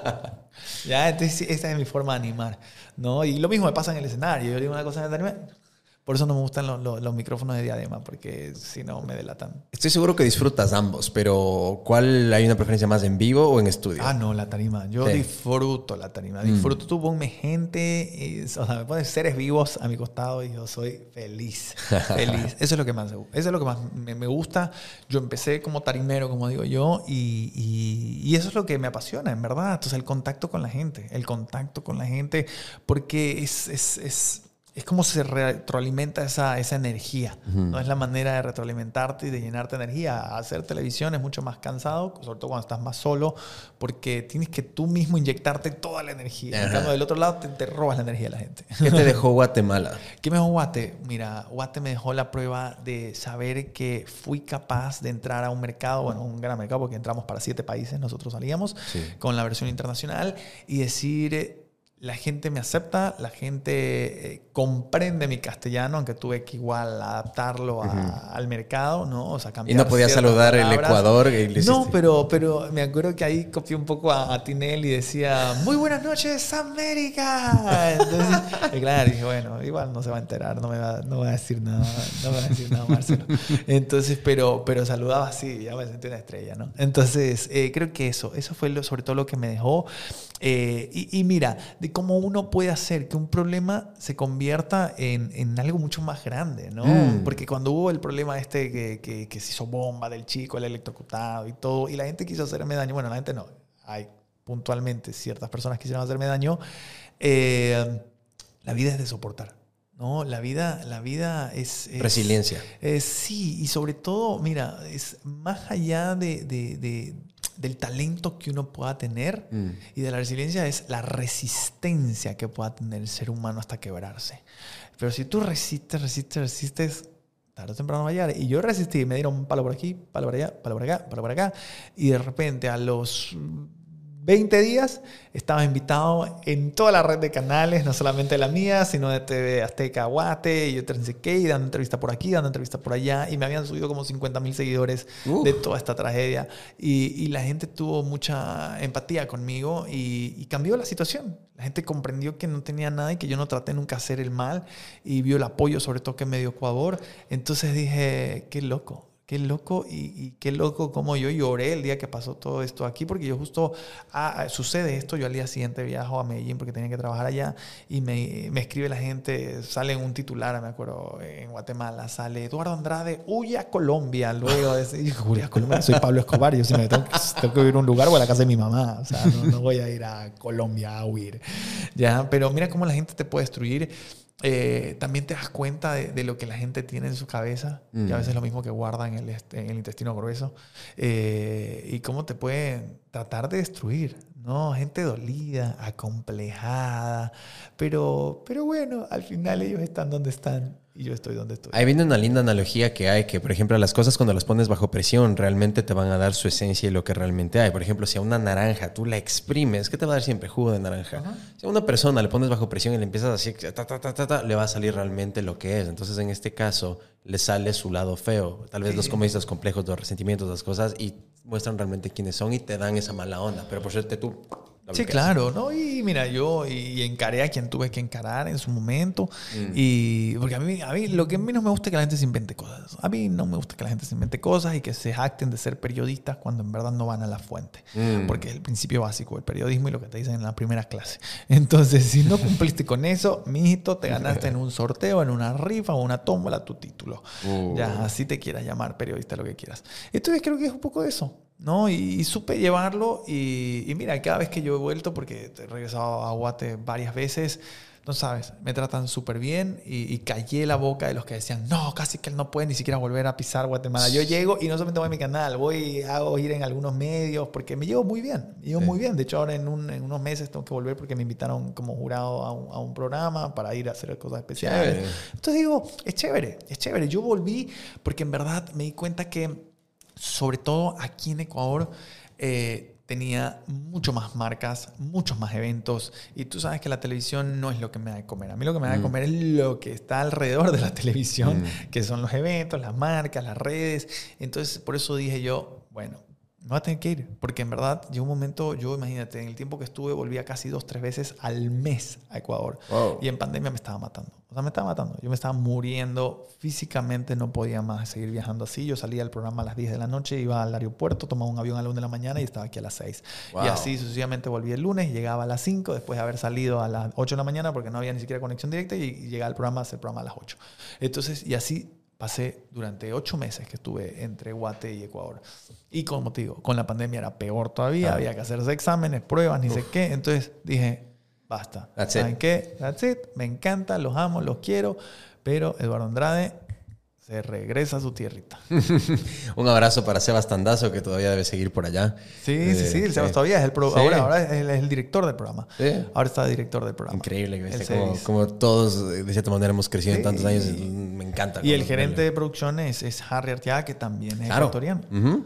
¿Ya? Entonces esa es mi forma de animar. ¿No? Y lo mismo me pasa en el escenario. Yo digo una cosa en el escenario, por eso no me gustan los, micrófonos de diadema, porque si no me delatan. Estoy seguro que disfrutas ambos, pero ¿cuál hay una preferencia más en vivo o en estudio? Ah, no, la tarima. Yo disfruto la tarima. Disfruto. Mm. Tú ponme gente, o sea, me pones seres vivos a mi costado y yo soy feliz. (laughs) feliz. Eso es lo que más, eso es lo que más me, gusta. Yo empecé como tarimero, como digo yo, y, y, eso es lo que me apasiona, en verdad. Entonces, el contacto con la gente, el contacto con la gente, porque es, es, es es como se retroalimenta esa, esa energía. No es la manera de retroalimentarte y de llenarte de energía. Hacer televisión es mucho más cansado, sobre todo cuando estás más solo, porque tienes que tú mismo inyectarte toda la energía. En cambio, del otro lado te, robas la energía de la gente. ¿Qué te dejó Guatemala? (laughs) ¿Qué me dejó Guate? Mira, Guate me dejó la prueba de saber que fui capaz de entrar a un mercado, bueno, un gran mercado, porque entramos para siete países, nosotros salíamos con la versión internacional, y decir la gente me acepta, la gente eh, comprende mi castellano, aunque tuve que igual adaptarlo al mercado, ¿no? O sea, cambiar Y no podía saludar el Ecuador. no, pero, pero me acuerdo que ahí copié un poco a, Tinel y decía, muy buenas noches, América. Entonces, claro, dije, bueno, igual no se va a enterar, no me va, no va a decir nada, no me va a decir nada, Marcelo. Entonces, pero, pero saludaba así, ya me sentí una estrella, ¿no? Entonces, eh, creo que eso, eso fue lo, sobre todo lo que me dejó. Eh, y, y mira, de cómo uno puede hacer que un problema se convierta en, en algo mucho más grande, ¿no? Mm. Porque cuando hubo el problema este que, que, que, se hizo bomba del chico, el electrocutado y todo, y la gente quiso hacerme daño, bueno, la gente no, hay puntualmente ciertas personas quisieron hacerme daño, eh, la vida es de soportar. ¿no? La vida, la vida es... Resiliencia. sí, y sobre todo, mira, es más allá de, de del talento que uno pueda tener mm. y de la resiliencia es la resistencia que pueda tener el ser humano hasta quebrarse. Pero si tú resistes, resistes, resistes, tarde o temprano va a llegar. Y yo resistí, me dieron palo por aquí, palo por allá, palo por acá, palo por acá. Y de repente a los 20 días estaba invitado en toda la red de canales, no solamente la mía, sino de TV Azteca Guate y otras y dando entrevista por aquí, dando entrevista por allá, y me habían subido como 50 mil seguidores de toda esta tragedia. Y, la gente tuvo mucha empatía conmigo y, y, cambió la situación. La gente comprendió que no tenía nada y que yo no traté nunca hacer el mal y vio el apoyo, sobre todo que me dio Ecuador. Entonces dije, qué loco Qué loco y, qué loco como yo lloré el día que pasó todo esto aquí, porque yo justo, ah, ah, sucede esto, yo al día siguiente viajo a Medellín porque tenía que trabajar allá y me, me escribe la gente, sale un titular, me acuerdo, en Guatemala, sale Eduardo Andrade, huye a Colombia, luego de a Colombia, soy Pablo Escobar, yo sí me tengo, tengo, que ir a un lugar o a la casa de mi mamá, o sea, no, no voy a ir a Colombia a huir, ¿ya? Pero mira cómo la gente te puede destruir eh, también te das cuenta de, lo que la gente tiene en su cabeza, y a mm. veces es lo mismo que guarda en el, en el intestino grueso, eh, y cómo te pueden tratar de destruir, ¿no? Gente dolida, acomplejada, pero, pero bueno, al final ellos están donde están y yo estoy donde estoy. Ahí viene una linda analogía que hay, que por ejemplo las cosas cuando las pones bajo presión realmente te van a dar su esencia y lo que realmente hay. Por ejemplo, si a una naranja tú la exprimes, ¿qué te va a dar siempre? Jugo de naranja. Si a una persona le pones bajo presión y le empiezas así, le va a salir realmente lo que es. Entonces en este caso le sale su lado feo. Tal vez los comunistas complejos, los resentimientos, las cosas, y muestran realmente quiénes son y te dan esa mala onda. Pero por suerte tú Sí, claro, ¿no? Y mira, yo y encaré a quien tuve que encarar en su momento. Mm. Y porque a mí, a mí lo que a mí no me gusta es que la gente se invente cosas. A mí no me gusta que la gente se invente cosas y que se jacten de ser periodistas cuando en verdad no van a la fuente. Mm. Porque es el principio básico del periodismo y lo que te dicen en la primera clase. (laughs) Entonces, si no cumpliste con eso, mijito, te ganaste en un sorteo, en una rifa o una tómbola tu título. Uh. Ya, así te quieras llamar periodista, lo que quieras. Entonces, creo que es un poco eso. ¿No? Y, supe llevarlo y, mira, cada vez que yo he vuelto, porque he regresado a Guate varias veces, no sabes, me tratan súper bien y, callé la boca de los que decían, no, casi que él no puede ni siquiera volver a pisar Guatemala. Yo llego y no solamente voy a mi canal, voy, hago ir en algunos medios porque me llevo muy bien, me llevo muy bien. De hecho, ahora en, unos meses tengo que volver porque me invitaron como jurado a un, programa para ir a hacer cosas especiales. Entonces digo, es chévere, es chévere. Yo volví porque en verdad me di cuenta que, sobre todo aquí en Ecuador, eh, tenía mucho más marcas, muchos más eventos. Y tú sabes que la televisión no es lo que me da de comer. A mí lo que me da de mm. comer es lo que está alrededor de la televisión, mm. que son los eventos, las marcas, las redes. Entonces, por eso dije yo, bueno, no va a tener que ir, porque en verdad llegó un momento, yo imagínate, en el tiempo que estuve volvía casi dos, tres veces al mes a Ecuador. Y en pandemia me estaba matando. O sea, me estaba matando. Yo me estaba muriendo físicamente, no podía más seguir viajando así. Yo salía del programa a las 10 de la noche, iba al aeropuerto, tomaba un avión a la 1 de la mañana y estaba aquí a las 6. Y así sucesivamente volví el lunes, llegaba a las 5, después de haber salido a las 8 de la mañana porque no había ni siquiera conexión directa y, llegaba al programa a hacer el programa a las 8. Entonces, y así pasé durante ocho meses que estuve entre Guate y Ecuador. Y como te digo, con la pandemia era peor todavía, había que hacerse exámenes, pruebas, ni sé qué. Entonces dije, basta. ¿Saben qué? That's it. Me encanta, los amo, los quiero. Pero Eduardo Andrade se regresa a su tierrita. (laughs) un abrazo para Sebas Tandazo, que todavía debe seguir por allá. Sí, sí, sí, el Sebas todavía es el ahora, ahora es, el, director del programa. Ahora está director del programa. Increíble, como, como, todos de cierta manera hemos crecido en tantos años, me encanta. Y el gerente de producción es, Harry Arteaga, que también es claro.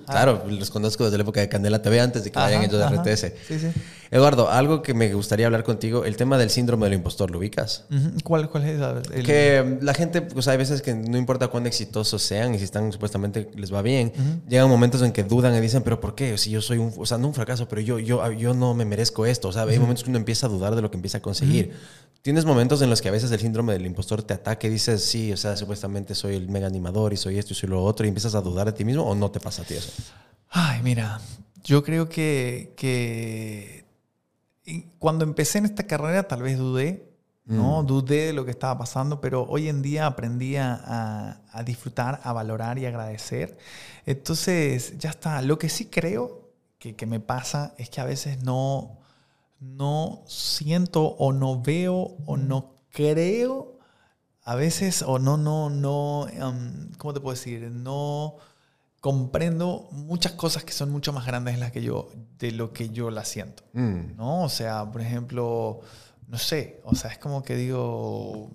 Claro, los conozco desde la época de Candela TV antes de que vayan ellos de RTS. Sí, sí. Eduardo, algo que me gustaría hablar contigo, el tema del síndrome del impostor, ¿lo ubicas? ¿Cuál, ¿Cuál, es? El... Que la gente, pues hay veces que no importa cuán exitosos sean y si están supuestamente les va bien, llegan momentos en que dudan y dicen, pero ¿por qué? Si yo soy un, o sea, no un fracaso, pero yo, yo, yo no me merezco esto. O sea, hay momentos que uno empieza a dudar de lo que empieza a conseguir. ¿Tienes momentos en los que a veces el síndrome del impostor te ataca y dices, sí, o sea, supuestamente soy el mega animador y soy esto y soy lo otro y empiezas a dudar de ti mismo o no te pasa a ti eso? Ay, mira, yo creo que, que cuando empecé en esta carrera tal vez dudé, ¿no? Mm. Dudé de lo que estaba pasando, pero hoy en día aprendí a, disfrutar, a valorar y agradecer. Entonces, ya está. Lo que sí creo que, que, me pasa es que a veces no, no siento o no veo o no creo, a veces, o no, no, no, um, ¿cómo te puedo decir? No comprendo muchas cosas que son mucho más grandes de, las que yo, de lo que yo las siento. Mm. ¿no? O sea, por ejemplo, no sé, o sea, es como que digo,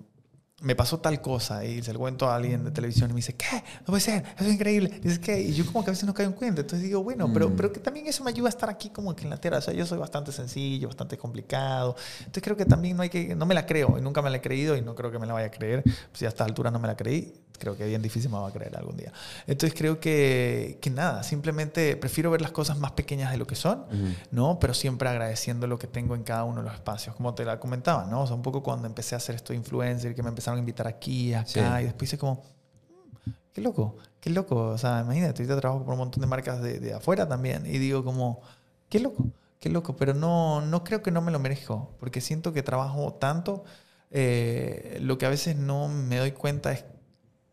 me pasó tal cosa y se lo cuento a alguien de televisión y me dice, ¿qué? No puede ser, eso es increíble. Y, ¿qué? y yo como que a veces no caigo en cuenta. Entonces digo, bueno, pero, mm. pero que también eso me ayuda a estar aquí como que en la tierra. O sea, yo soy bastante sencillo, bastante complicado. Entonces creo que también no hay que, no me la creo y nunca me la he creído y no creo que me la vaya a creer. Si a esta altura no me la creí, creo que bien difícil me va a creer algún día. Entonces creo que, que nada, simplemente prefiero ver las cosas más pequeñas de lo que son, ¿no? Pero siempre agradeciendo lo que tengo en cada uno de los espacios, como te la comentaba, ¿no? O sea, un poco cuando empecé a hacer esto de influencer, que me empezaron a invitar aquí, acá, y después hice como, mm, qué loco, qué loco. O sea, imagínate, ahorita trabajo por un montón de marcas de, de afuera también, y digo como, qué loco, qué loco, pero no, no creo que no me lo merezco, porque siento que trabajo tanto. Eh, lo que a veces no me doy cuenta es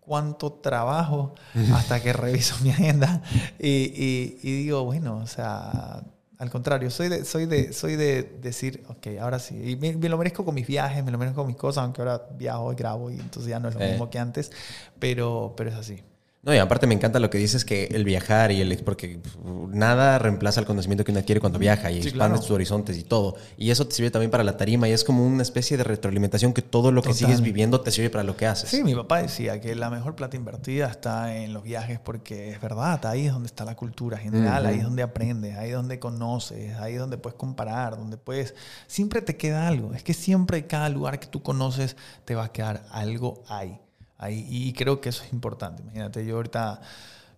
cuánto trabajo (laughs) hasta que reviso mi agenda y, digo, bueno, o sea, al contrario, soy de, soy de, soy de decir, ok, ahora sí, y me, lo merezco con mis viajes, me lo merezco con mis cosas, aunque ahora viajo y grabo y entonces ya no es lo mismo que antes, pero, pero es así. No, y aparte me encanta lo que dices que el viajar y el porque nada reemplaza el conocimiento que uno adquiere cuando viaja y expande sus horizontes y todo. Y eso te sirve también para la tarima y es como una especie de retroalimentación que todo lo que sigues viviendo te sirve para lo que haces. Sí, mi papá decía que la mejor plata invertida está en los viajes porque es verdad, ahí es donde está la cultura general, ahí es donde aprendes, ahí es donde conoces, ahí es donde puedes comparar, donde puedes... Siempre te queda algo, es que siempre cada lugar que tú conoces te va a quedar algo ahí y creo que eso es importante. Imagínate, yo ahorita...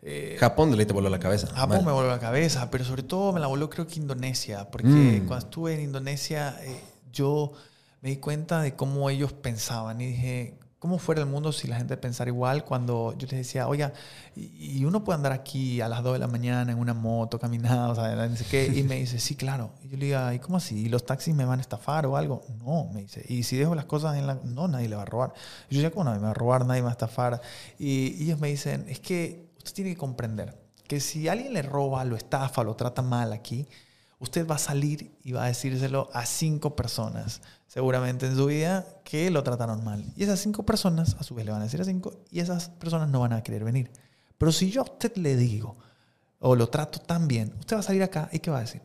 Eh, Japón de te voló la cabeza. Japón me voló la cabeza, pero sobre todo me la voló creo que Indonesia, porque mm. cuando estuve en Indonesia eh, yo me di cuenta de cómo ellos pensaban y dije, ¿Cómo fuera el mundo si la gente pensara igual cuando yo les decía, oiga, y uno puede andar aquí a las 2 de la mañana en una moto, caminando, o sea, no sé qué? Y me dice, sí, claro. Y yo le digo, ¿y cómo así? ¿Y los taxis me van a estafar o algo? No, me dice. ¿Y si dejo las cosas en la...? No, nadie le va a robar. Yo decía, ¿cómo nadie me va a robar? Nadie me va a estafar. Y ellos me dicen, es que usted tiene que comprender que si alguien le roba, lo estafa, lo trata mal aquí, usted va a salir y va a decírselo a cinco personas, seguramente en su vida, que lo trataron mal. Y esas cinco personas, a su vez, le van a decir a cinco y esas personas no van a querer venir. Pero si yo a usted le digo, o lo trato tan bien, usted va a salir acá y ¿qué va a decir?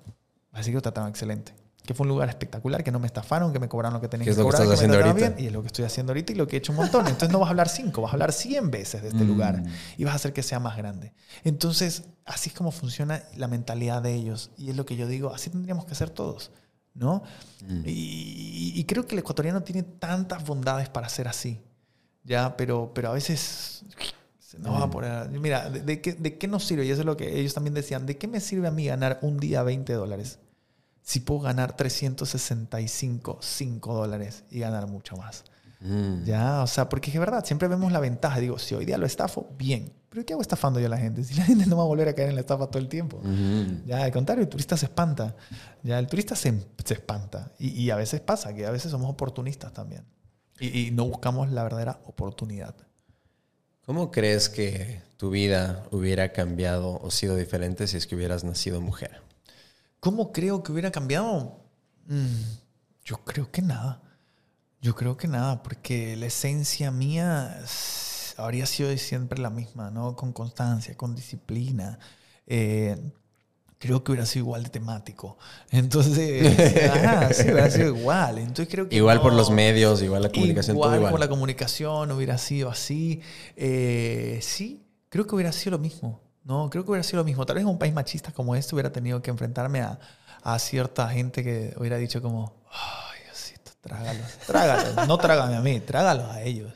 Va a decir que lo trataron excelente que fue un lugar espectacular, que no me estafaron, que me cobraron lo que tenía que, cobrar, que, estás haciendo ahorita? Bien, y es lo que estoy haciendo ahorita y lo que he hecho un montón. Entonces no vas a hablar cinco, vas a hablar cien veces de este Mm. lugar y vas a hacer que sea más grande. Entonces, así es como funciona la mentalidad de ellos. Y es lo que yo digo, así tendríamos que hacer todos. ¿no? Mm. Y, y creo que el ecuatoriano tiene tantas bondades para ser así. Ya, pero, pero a veces se nos va a poner. Mira, ¿de, de qué, ¿de qué nos sirve? Y eso es lo que ellos también decían. ¿De qué me sirve a mí ganar un día 20 dólares? Si puedo ganar 365, 5 dólares y ganar mucho más. Mm. Ya, o sea, porque es verdad, siempre vemos la ventaja. Digo, si hoy día lo estafo, bien. Pero ¿qué hago estafando yo a la gente? Si la gente no va a volver a caer en la estafa todo el tiempo. Ujú. Ya, al contrario, el turista se espanta. Ya, el turista se, se espanta. Y, y a veces pasa que a veces somos oportunistas también. Y, y no buscamos la verdadera oportunidad. ¿Cómo crees que tu vida hubiera cambiado o sido diferente si es que hubieras nacido mujer? ¿Cómo creo que hubiera cambiado? Mm, yo creo que nada. Yo creo que nada, porque la esencia mía habría sido siempre la misma, ¿no? Con constancia, con disciplina. Eh, creo que hubiera sido igual de temático. Entonces, (laughs) ajá, sí, hubiera sido igual. Entonces creo que Igual por los medios, igual la comunicación, igual, todo igual. por la comunicación hubiera sido así. Eh, sí, creo que hubiera sido lo mismo. No, creo que hubiera sido lo mismo. Tal vez en un país machista como este hubiera tenido que enfrentarme a, a cierta gente que hubiera dicho como, ay, Diosito, trágalos, trágalos. no trágame a mí, trágalos a ellos.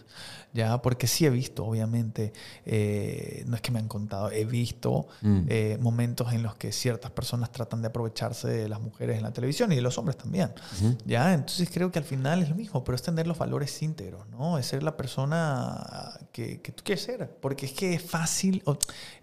Ya, porque sí he visto, obviamente, eh, no es que me han contado, he visto Mm. eh, momentos en los que ciertas personas tratan de aprovecharse de las mujeres en la televisión y de los hombres también. ¿Ya? Entonces creo que al final es lo mismo, pero es tener los valores íntegros, ¿no? Es ser la persona que, que tú quieres ser. Porque es que es fácil,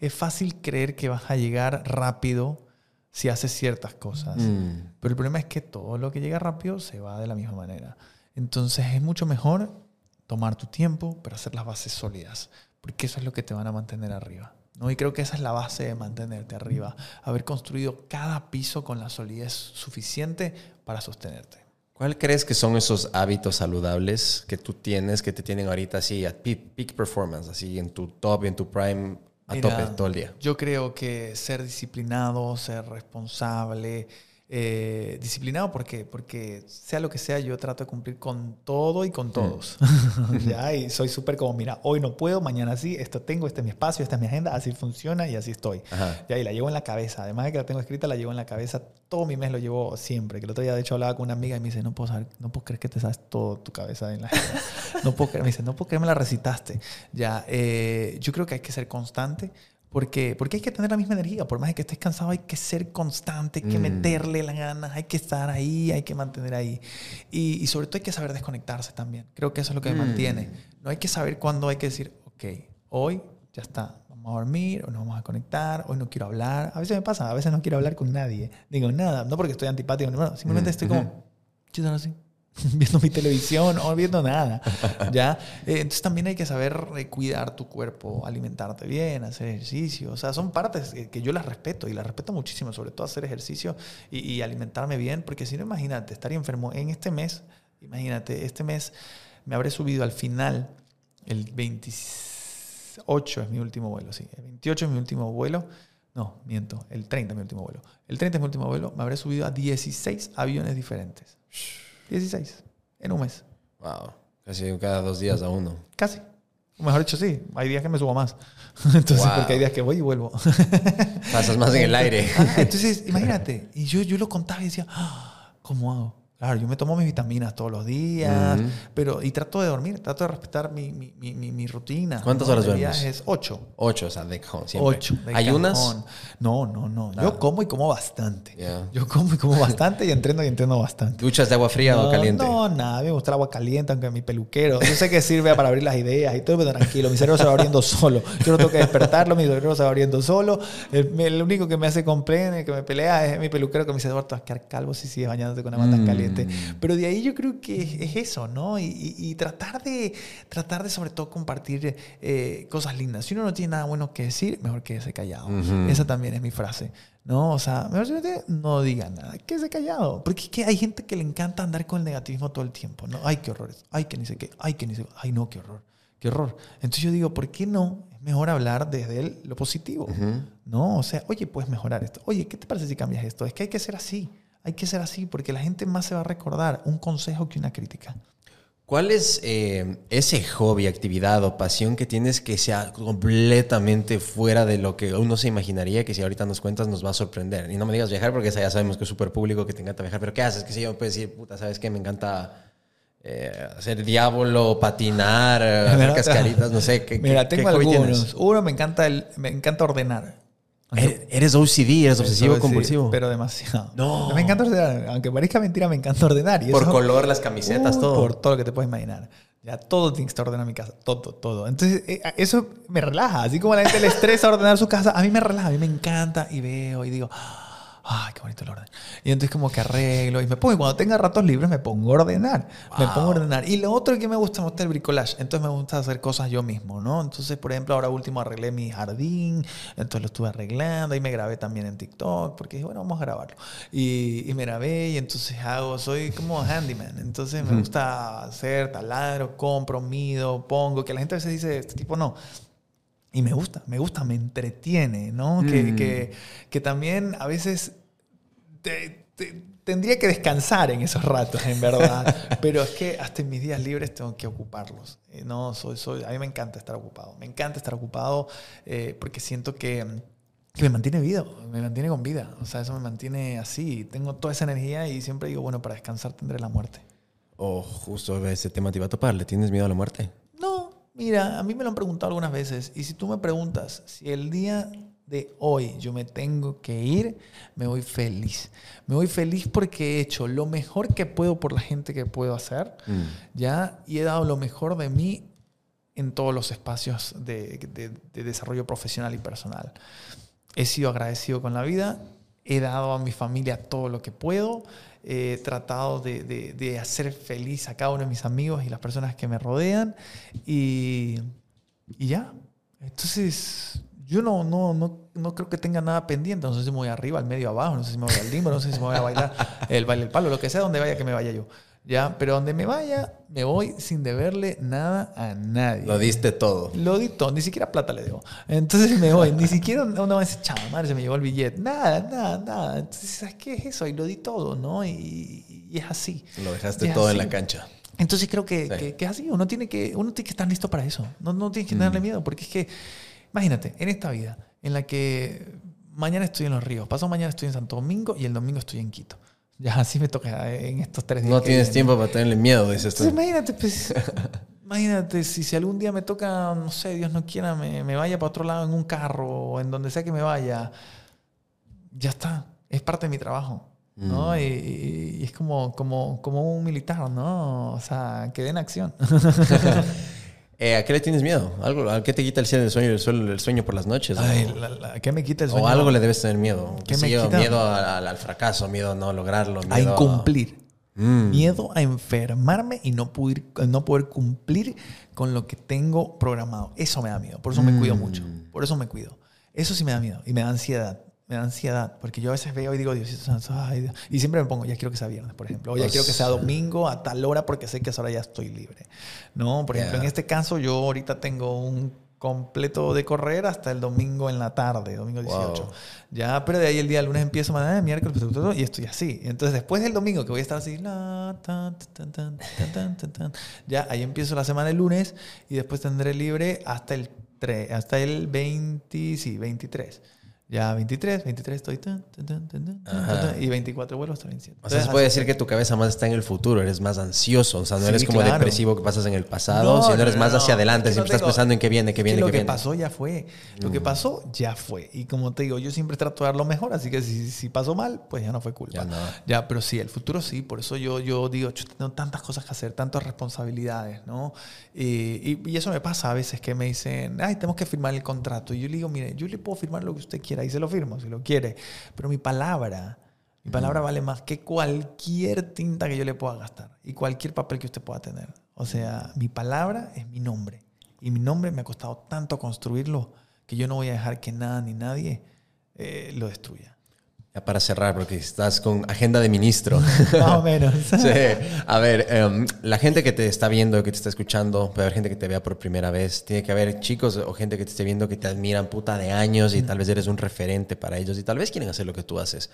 es fácil creer que vas a llegar rápido si haces ciertas cosas. Mm. Pero el problema es que todo lo que llega rápido se va de la misma manera. Entonces es mucho mejor tomar tu tiempo, pero hacer las bases sólidas, porque eso es lo que te van a mantener arriba. ¿no? Y creo que esa es la base de mantenerte arriba, haber construido cada piso con la solidez suficiente para sostenerte. ¿Cuál crees que son esos hábitos saludables que tú tienes, que te tienen ahorita así a peak, performance, así en tu top, en tu prime, a Mira, tope todo el día? Yo creo que ser disciplinado, ser responsable, eh, disciplinado porque porque sea lo que sea yo trato de cumplir con todo y con todos. (laughs) Ya y soy súper como mira hoy no puedo mañana sí esto tengo este es mi espacio esta es mi agenda así funciona y así estoy Ajá. ya y la llevo en la cabeza. Además de que la tengo escrita la llevo en la cabeza todo mi mes lo llevo siempre. Que el otro día de hecho hablaba con una amiga y me dice no puedo saber no puedo creer que te sabes todo tu cabeza en la agenda (laughs) no puedo creer me dice no puedo creer me la recitaste ya eh, yo creo que hay que ser constante porque, porque hay que tener la misma energía. Por más que estés cansado, hay que ser constante, hay que Mm. meterle las ganas, hay que estar ahí, hay que mantener ahí. Y, y sobre todo hay que saber desconectarse también. Creo que eso es lo que me Mm. mantiene. No hay que saber cuándo hay que decir, ok, hoy ya está, vamos a dormir, hoy nos vamos a conectar, hoy no quiero hablar. A veces me pasa, a veces no quiero hablar con nadie. Digo nada, no porque estoy antipático, no, simplemente Mm, estoy como, así (laughs) viendo mi televisión o viendo nada. ¿ya? Eh, entonces también hay que saber eh, cuidar tu cuerpo, alimentarte bien, hacer ejercicio. O sea, son partes que, yo las respeto y las respeto muchísimo, sobre todo hacer ejercicio y, y alimentarme bien, porque si no, imagínate, estaría enfermo en este mes, imagínate, este mes me habré subido al final, el 28 es mi último vuelo, sí, el 28 es mi último vuelo. No, miento, el 30 es mi último vuelo. El 30 es mi último vuelo, me habré subido a 16 aviones diferentes. 16 en un mes. Wow. Casi cada dos días a uno. Casi. O mejor dicho, sí. Hay días que me subo más. (laughs) Entonces, Wow. porque hay días que voy y vuelvo. Pasas más en el aire. Ah, entonces, imagínate. Y yo, yo lo contaba y decía, "Ah, ¿cómo hago? Claro, yo me tomo mis vitaminas todos los días, pero y trato de dormir, trato de respetar mi, mi, mi, mi- rutina. ¿Cuántas ¿no? horas duermes? ocho. Ocho, o sea, de cajón, siempre. Ocho. de ¿Ayunas? cajón. No, no, no. Nada. Yo como y como bastante. Yo como y como bastante y entreno y entreno bastante. ¿Duchas de agua fría o caliente? No, nada, me gusta el agua caliente, aunque mi peluquero. Yo sé que sirve para abrir las ideas y todo, pero tranquilo, mi cerebro se va abriendo solo. Yo no tengo que despertarlo, mi cerebro se va abriendo solo. El, el único que me hace comprender, que me pelea, es mi peluquero que me dice, Eduardo, vas a quedar calvo si sigues bañándote con agua tan Mm. caliente. Mm. Pero de ahí yo creo que es, eso, ¿no? Y, tratar, de, tratar de sobre todo compartir eh, cosas lindas. Si uno no tiene nada bueno que decir, mejor quédese callado. Esa también es mi frase. ¿no? O sea, mejor no diga nada, quédese callado. Porque es que hay gente que le encanta andar con el negativismo todo el tiempo, ¿no? Ay, qué horrores, ay, que ni sé qué, ay, que ni sé qué, ay, no, qué horror, qué horror. Entonces yo digo, ¿por qué no? Es mejor hablar desde lo positivo, ¿no? O sea, oye, puedes mejorar esto. Oye, ¿qué te parece si cambias esto? Es que hay que ser así, hay que ser así, porque la gente más se va a recordar un consejo que una crítica. ¿Cuál es eh, ese hobby, actividad o pasión que tienes que sea completamente fuera de lo que uno se imaginaría que si ahorita nos cuentas nos va a sorprender? Y no me digas viajar porque ya sabemos que es súper público que te encanta viajar, pero ¿qué haces? Que si yo puedo decir, puta, ¿sabes qué? Me encanta eh, hacer diablo, patinar, (laughs) hacer cascaritas, no sé. ¿qué, Mira, tengo algunos. Uno, me encanta, el, me encanta ordenar. Eres OCD, eres obsesivo compulsivo. Pero demasiado. No. Me encanta ordenar. Aunque parezca mentira, me encanta ordenar. por color, las camisetas, uh, todo. Por todo lo que te puedes imaginar. Ya todo tiene que estar ordenado en mi casa. Todo, todo. Entonces, eh, eso me relaja. Así como a la gente le estresa ordenar su casa, a mí me relaja. A mí me encanta y veo y digo ay, qué bonito el orden. Y entonces como que arreglo y me pongo, y cuando tenga ratos libres me pongo a ordenar, me pongo a ordenar. Y lo otro que me gusta es el bricolage, entonces me gusta hacer cosas yo mismo, ¿no? Entonces, por ejemplo, ahora último arreglé mi jardín, entonces lo estuve arreglando y me grabé también en TikTok, porque dije, bueno, vamos a grabarlo. Y, y me grabé y entonces hago, soy como handyman, entonces me gusta hacer taladro, compro, mido, pongo, que la gente a veces dice, este tipo no. Y me gusta, me gusta, me entretiene, ¿no? Que, que, que, también a veces tendría que descansar en esos ratos, en verdad. (laughs) Pero es que hasta en mis días libres tengo que ocuparlos. Eh, no, soy, soy, a mí me encanta estar ocupado. Me encanta estar ocupado eh, porque siento que, que, me mantiene vida, me mantiene con vida. O sea, eso me mantiene así. Tengo toda esa energía y siempre digo, bueno, para descansar tendré la muerte. Oh, justo ese tema te iba a topar. ¿Le tienes miedo a la muerte? No, mira, a mí me lo han preguntado algunas veces. Y si tú me preguntas si el día de hoy yo me tengo que ir, me voy feliz. Me voy feliz porque he hecho lo mejor que puedo por la gente que puedo hacer, mm. ¿ya? Y he dado lo mejor de mí en todos los espacios de, desarrollo profesional y personal. He sido agradecido con la vida, he dado a mi familia todo lo que puedo, he tratado de, hacer feliz a cada uno de mis amigos y las personas que me rodean y, y ya. Entonces, yo no, no, no, no creo que tenga nada pendiente. No sé si me voy arriba, al medio, abajo, no sé si me voy al limbo, no sé si me voy a bailar (laughs) el baile del palo, lo que sea, donde vaya que me vaya yo. ¿Ya? Pero donde me vaya, me voy sin deberle nada a nadie. Lo diste todo. Lo di todo, ni siquiera plata le debo. Entonces me voy, ni siquiera una vez, chava, madre, se me llevó el billete. Nada, nada, nada. Entonces, ¿sabes qué es eso? Y lo di todo, ¿no? Y, es así. Lo dejaste todo en la cancha. Entonces creo que, que, es así. Uno tiene que, uno tiene que estar listo para eso. No, no tiene que tenerle mm. miedo, porque es que Imagínate, en esta vida, en la que mañana estoy en Los Ríos, pasado mañana estoy en Santo Domingo y el domingo estoy en Quito. Ya así me toca en estos tres días. No tienes tiempo para tenerle miedo, dices tú. imagínate, pues, (laughs) imagínate si, si algún día me toca, no sé, Dios no quiera, me, me vaya para otro lado en un carro o en donde sea que me vaya. Ya está, es parte de mi trabajo. ¿no? Mm. Y, y, es como, como, como un militar, ¿no? O sea, que den acción. (laughs) (laughs) Eh, ¿A qué le tienes miedo? ¿Algo, ¿A qué te quita el sueño, el sueño, por las noches? ¿A qué me quita el sueño? O algo le debes tener miedo. ¿Qué me quita? Miedo al, fracaso, miedo a no lograrlo. a incumplir. Mm. Miedo a enfermarme y no poder, no poder cumplir con lo que tengo programado. Eso me da miedo. Por eso me cuido mm. mucho. Por eso me cuido. Eso sí me da miedo y me da ansiedad me da ansiedad, porque yo a veces veo y digo, Dios, y siempre me pongo, ya quiero que sea viernes, por ejemplo, o ya quiero que sea domingo a tal hora porque sé que a esa hora ya estoy libre. No, por ejemplo, en este caso yo ahorita tengo un completo de correr hasta el domingo en la tarde, domingo 18. Ya, pero de ahí el día lunes empiezo, mañana, miércoles, y estoy así. Entonces, después del domingo, que voy a estar así, ya, ahí empiezo la semana el lunes y después tendré libre hasta el 3, hasta el 20, sí, 23. Ya 23, 23 estoy. y 24 vuelvo hasta 27. O sea, se puede decir que tu cabeza más está en el futuro, eres más ansioso. O sea, no eres como depresivo que pasas en el pasado, sino eres más hacia adelante, siempre estás pensando en qué viene, qué viene, qué viene. Lo que pasó ya fue. Lo que mm. pasó ya fue. Y como te digo, yo siempre trato de dar lo mejor, así que si, si pasó mal, pues ya no fue culpa. Ya, ya, pero sí, el futuro sí. Por eso yo, yo digo, yo tengo tantas cosas que hacer, tantas responsabilidades, ¿no? Y, y, eso me pasa a veces que me dicen, ay, tenemos que firmar el contrato. Y yo le digo, mire, yo le puedo firmar lo que usted quiera y se lo firmo si lo quiere. Pero mi palabra, Mi palabra vale más que cualquier tinta que yo le pueda gastar y cualquier papel que usted pueda tener. O sea, mi palabra es mi nombre. Y mi nombre me ha costado tanto construirlo que yo no voy a dejar que nada ni nadie eh, lo destruya. Ya para cerrar, porque estás con agenda de ministro. (laughs) Más o menos. (laughs) sí. A ver, em, la gente que te está viendo, que te está escuchando, puede haber gente que te vea por primera vez. Tiene que haber chicos o gente que te esté viendo que te admiran puta de años y tal vez eres un referente para ellos y tal vez quieren hacer lo que tú haces.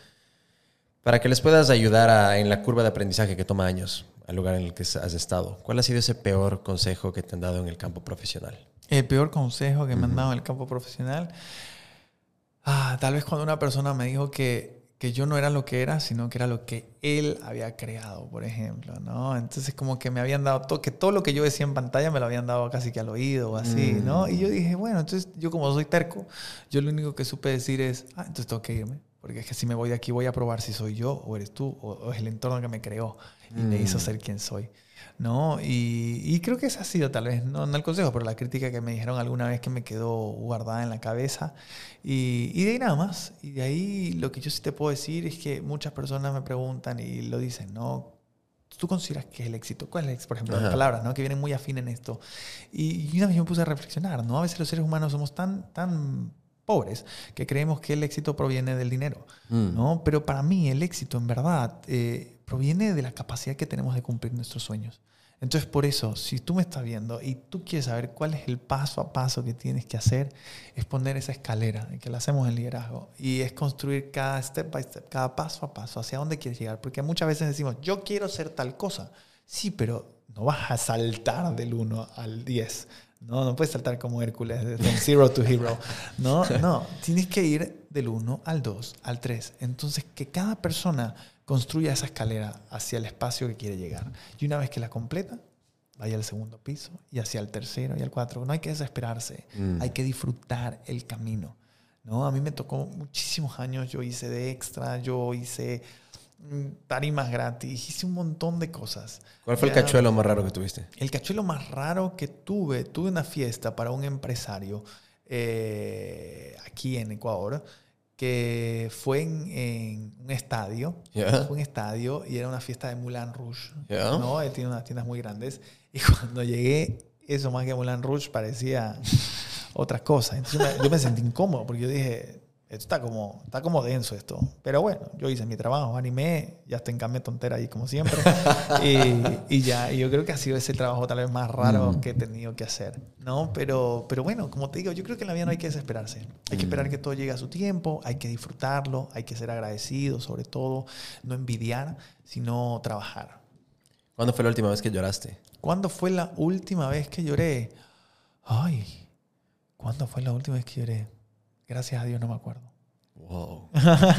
Para que les puedas ayudar en la curva de aprendizaje que toma años al lugar en el que has estado. ¿Cuál ha sido ese peor consejo que te han dado en el campo profesional? El peor consejo que me han dado en el campo profesional. Ah, tal vez cuando una persona me dijo que, que yo no era lo que era, sino que era lo que él había creado, por ejemplo, ¿no? Entonces como que me habían dado todo, que todo lo que yo decía en pantalla me lo habían dado casi que al oído o así, ¿no? Y yo dije, bueno, entonces yo como soy terco, yo lo único que supe decir es, ah, entonces tengo que irme. Porque es que si me voy de aquí voy a probar si soy yo o eres tú o, es el entorno que me creó y me hizo mm. ser quien soy. ¿no? Y, creo que ese ha sido tal vez, no, no, el consejo, pero la crítica que me dijeron alguna vez que me quedó guardada en la cabeza. Y, y, de ahí nada más. Y de ahí lo que yo sí te puedo decir es que muchas personas me preguntan y lo dicen, ¿no? ¿Tú consideras que es el éxito? ¿Cuál es el éxito? Por ejemplo, las palabras, ¿no? Que vienen muy afín en esto. Y, y una vez yo me puse a reflexionar, ¿no? A veces los seres humanos somos tan, tan pobres, que creemos que el éxito proviene del dinero, mm. ¿no? Pero para mí el éxito en verdad eh, proviene de la capacidad que tenemos de cumplir nuestros sueños. Entonces por eso, si tú me estás viendo y tú quieres saber cuál es el paso a paso que tienes que hacer, es poner esa escalera, que la hacemos en liderazgo, y es construir cada step by step, cada paso a paso, hacia dónde quieres llegar. Porque muchas veces decimos, yo quiero ser tal cosa. Sí, pero no vas a saltar del 1 al 10 no, no puedes saltar como Hércules, de zero to hero. No, no, tienes que ir del 1 al 2, al 3. Entonces, que cada persona construya esa escalera hacia el espacio que quiere llegar. Y una vez que la completa, vaya al segundo piso y hacia el tercero y al cuatro. No hay que desesperarse, mm. hay que disfrutar el camino. ¿no? A mí me tocó muchísimos años, yo hice de extra, yo hice tarimas gratis, hice un montón de cosas. ¿Cuál fue el cachuelo más raro que tuviste? El cachuelo más raro que tuve, tuve una fiesta para un empresario eh, aquí en Ecuador que fue en, un estadio, fue un estadio y era una fiesta de Moulin Rouge, ¿no? Él tiene unas tiendas muy grandes y cuando llegué, eso más que Moulin Rouge parecía (laughs) otra cosa. Entonces yo me sentí incómodo porque yo dije, esto está como, está como denso esto. Pero bueno, yo hice mi trabajo, animé, ya estoy en cambio tontera ahí como siempre. (laughs) y, y, ya, y yo creo que ha sido ese trabajo tal vez más raro mm. que he tenido que hacer. ¿no? Pero, pero bueno, como te digo, yo creo que en la vida no hay que desesperarse. Hay que esperar mm. que todo llegue a su tiempo, hay que disfrutarlo, hay que ser agradecido sobre todo, no envidiar, sino trabajar. ¿Cuándo fue la última vez que lloraste? ¿Cuándo fue la última vez que lloré? Ay, ¿cuándo fue la última vez que lloré? Gracias a Dios no me acuerdo. Wow.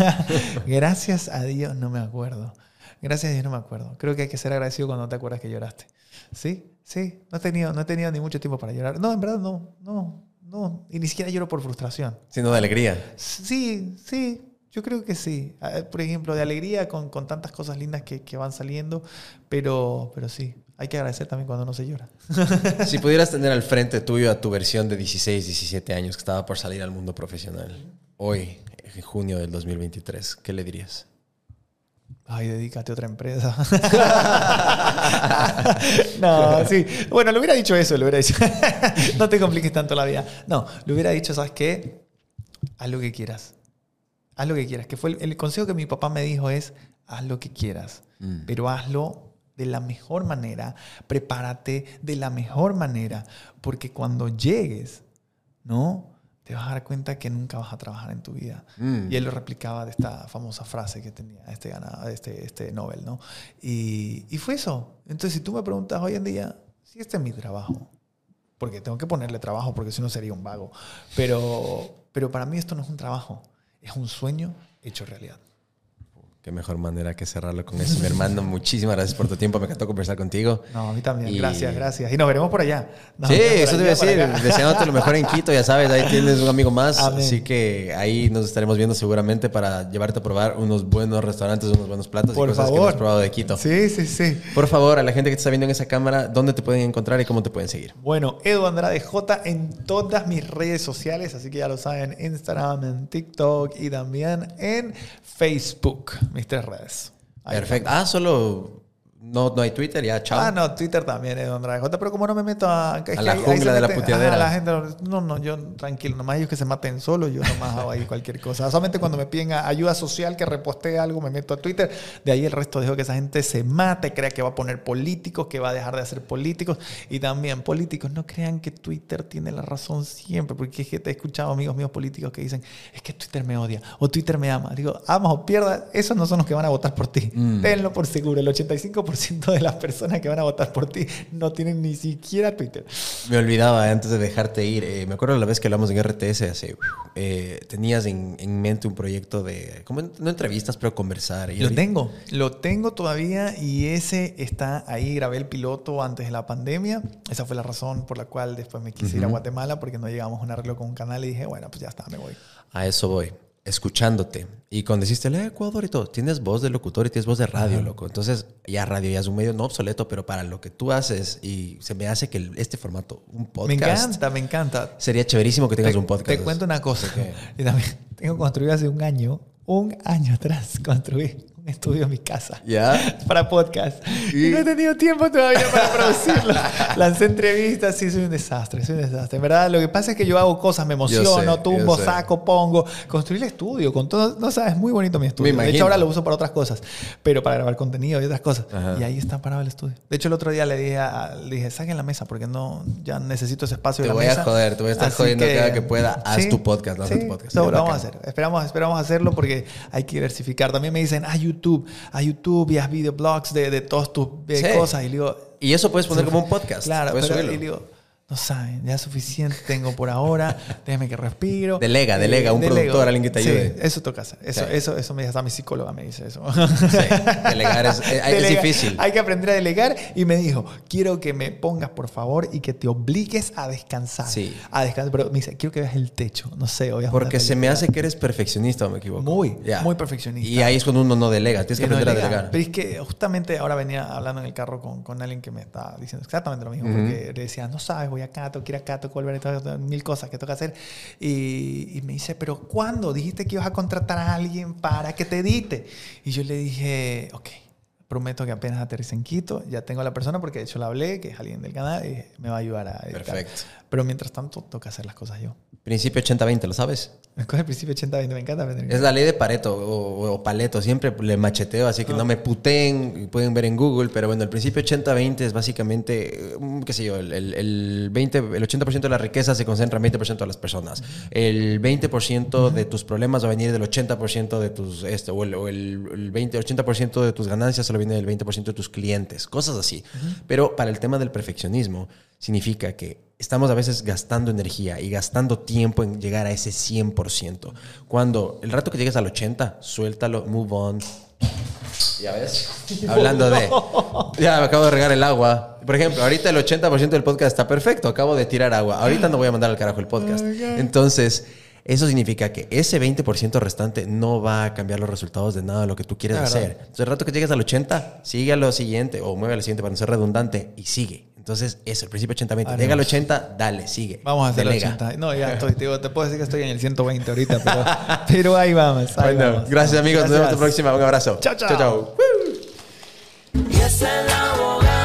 (laughs) Gracias a Dios no me acuerdo. Gracias a Dios no me acuerdo. Creo que hay que ser agradecido cuando te acuerdas que lloraste. Sí, sí. No he tenido, no he tenido ni mucho tiempo para llorar. No, en verdad no, no, no. Y ni siquiera lloro por frustración. Sino de alegría. Sí, sí. Yo creo que sí. Ah, por ejemplo, de alegría con, con tantas cosas lindas que, que, van saliendo, pero, pero sí, hay que agradecer también cuando no se llora. (laughs) Si pudieras tener al frente tuyo a tu versión de 16, 17 años que estaba por salir al mundo profesional, hoy, en junio del 2023, ¿qué le dirías? Ay, dedícate a otra empresa. (laughs) no, sí. Bueno, le hubiera dicho eso, le hubiera dicho. (laughs) no te compliques tanto la vida. No, le hubiera dicho, ¿sabes qué? Haz lo que quieras. Haz lo que quieras. Que fue el, consejo que mi papá me dijo es, haz lo que quieras, mm. pero hazlo de la mejor manera, prepárate de la mejor manera, porque cuando llegues, ¿no? Te vas a dar cuenta que nunca vas a trabajar en tu vida. Mm. Y él lo replicaba de esta famosa frase que tenía este este, este Nobel, ¿no? Y, y fue eso. Entonces, si tú me preguntas hoy en día, si este es mi trabajo, porque tengo que ponerle trabajo, porque si no sería un vago, pero, pero para mí esto no es un trabajo, es un sueño hecho realidad. Qué mejor manera que cerrarlo con eso, mi hermano. (laughs) Muchísimas gracias por tu tiempo. Me encantó conversar contigo. No, a mí también. Gracias, gracias. Y nos veremos por allá. sí, eso te voy a decir. Deseándote lo mejor en Quito, ya sabes, ahí tienes un amigo más. Así que ahí nos estaremos viendo seguramente para llevarte a probar unos buenos restaurantes, unos buenos platos por y cosas favor. que hemos probado de Quito. Sí, sí, sí. Por favor, a la gente que te está viendo en esa cámara, ¿dónde te pueden encontrar y cómo te pueden seguir? Bueno, Edu Andrade J en todas mis redes sociales, así que ya lo saben, Instagram, en TikTok y también en Facebook. Mis tres redes. Perfecto. Ah, solo no, no hay Twitter, ya, chao. Ah, no, Twitter también es Don J, pero como no me meto a... a la jungla de la puteadera. la gente, no, no, yo tranquilo, nomás ellos que se maten solo, yo nomás hago ahí cualquier cosa. (laughs) Solamente cuando me piden ayuda social, que repostee algo, me meto a Twitter. De ahí el resto dejo que esa gente se mate, crea que va a poner políticos, que va a dejar de hacer políticos. Y también políticos, no crean que Twitter tiene la razón siempre, porque es que te he escuchado amigos míos políticos que dicen, es que Twitter me odia o Twitter me ama. Digo, amas o pierdas, esos no son los que van a votar por ti. Mm. Tenlo por seguro, el 85% de las personas que van a votar por ti no tienen ni siquiera Twitter. Me olvidaba antes de dejarte ir. Eh, me acuerdo la vez que hablamos en RTS hace. Eh, tenías en, mente un proyecto de. Como, no entrevistas, pero conversar. lo tengo. Lo tengo todavía y ese está ahí. Grabé el piloto antes de la pandemia. Esa fue la razón por la cual después me quise ir a Guatemala porque no llegamos a un arreglo con un canal y dije, bueno, pues ya está, me voy. A eso voy escuchándote. Y cuando deciste, el Ecuador y todo, tienes voz de locutor y tienes voz de radio, loco. Entonces, ya radio ya es un medio no obsoleto, pero para lo que tú haces, y se me hace que este formato, un podcast. Me encanta, me encanta. Sería chéverísimo que tengas un podcast. Te cuento una cosa. (laughs) Y también tengo construido hace un año, un año atrás, (laughs) construí estudio en mi casa. ¿Ya? (laughs) Para podcast. ¿Y? no he tenido tiempo todavía para producirlo. (laughs) Lancé entrevistas, sí, soy un desastre, soy un desastre. En verdad, lo que pasa es que yo hago cosas, me emociono, tumbo, saco, pongo. Construí el estudio con todo. No sabes, es muy bonito mi estudio. de hecho, ahora lo uso para otras cosas, pero para grabar contenido y otras cosas. Y ahí está parado el estudio. De hecho, el otro día le dije, le dije saquen la mesa porque no, ya necesito ese espacio. Te la voy a joder, te voy a estar jodiendo cada que pueda. Haz tu podcast, haz tu podcast. lo vamos a hacer. Esperamos, esperamos hacerlo porque hay que diversificar. También me dicen, ah, YouTube, a YouTube YouTube y haz videoblogs de, de todas tus eh, cosas. Y digo, y eso puedes poner como un podcast. Claro, pero y digo, no saben, ya suficiente tengo por ahora, (laughs) déjame que respiro. Delega, delega, un productor, alguien que te ayude. Sí, eso toca hacer. Eso, eso, eso me dice, hasta mi psicóloga me dice eso. Sí, (laughs) delegar es, es, difícil. Hay que aprender a delegar y me dijo, quiero que me pongas por favor y que te obligues a descansar. Sí. A descansar, pero me dice, quiero que veas el techo, no sé, obviamente. Porque se me hace que eres perfeccionista o me equivoco. Muy, muy perfeccionista. Y ahí es cuando uno no delega, tienes que aprender a delegar. Pero es que justamente ahora venía hablando en el carro con, con alguien que me está diciendo exactamente lo mismo, porque le decía, no sabes, voy acá, tengo que ir acá toco volver, mil cosas que toca hacer. Y, me dice, pero ¿cuándo? Dijiste que ibas a contratar a alguien para que te edite. Y yo le dije, ok, prometo que apenas aterrice en Quito, ya tengo a la persona porque de hecho la hablé, que es alguien del canal, y me va a ayudar a editar. Perfecto. Pero mientras tanto, toca hacer las cosas yo. Principio 80-20, ¿lo sabes? Me coge el principio 80-20, me encanta. Es la ley de Pareto o, Paleto, siempre le macheteo, así que no, me puteen, pueden ver en Google, pero bueno, el principio 80-20 es básicamente, mm, qué sé yo, el, el, 20, el 80% de la riqueza se concentra en 20% de las personas. El 20% de tus problemas va a venir del 80% de tus, este, o el, o el 20, 80% de tus ganancias solo viene del 20% de tus clientes, cosas así. Pero para el tema del perfeccionismo, significa que estamos a veces gastando energía y gastando tiempo en llegar a ese 100%. Cuando el rato que llegues al 80, suéltalo, move on. Ya ves, (laughs) hablando de... Ya me acabo de regar el agua. Por ejemplo, ahorita el 80% del podcast está perfecto, acabo de tirar agua. Ahorita no voy a mandar al carajo el podcast. Entonces... Eso significa que ese 20% restante no va a cambiar los resultados de nada de lo que tú quieres hacer. Entonces, el rato que llegues al 80, sigue a lo siguiente o mueve al siguiente para no ser redundante y sigue. Entonces, eso, el principio 80-20. Llega al 80, dale, sigue. Vamos a hacer el 80. No, ya (laughs) estoy, te, te, puedo decir que estoy en el 120 ahorita, pero, (laughs) pero ahí vamos. bueno, gracias amigos, nos vemos la próxima. Un abrazo. Chao, chao. Chao, chao.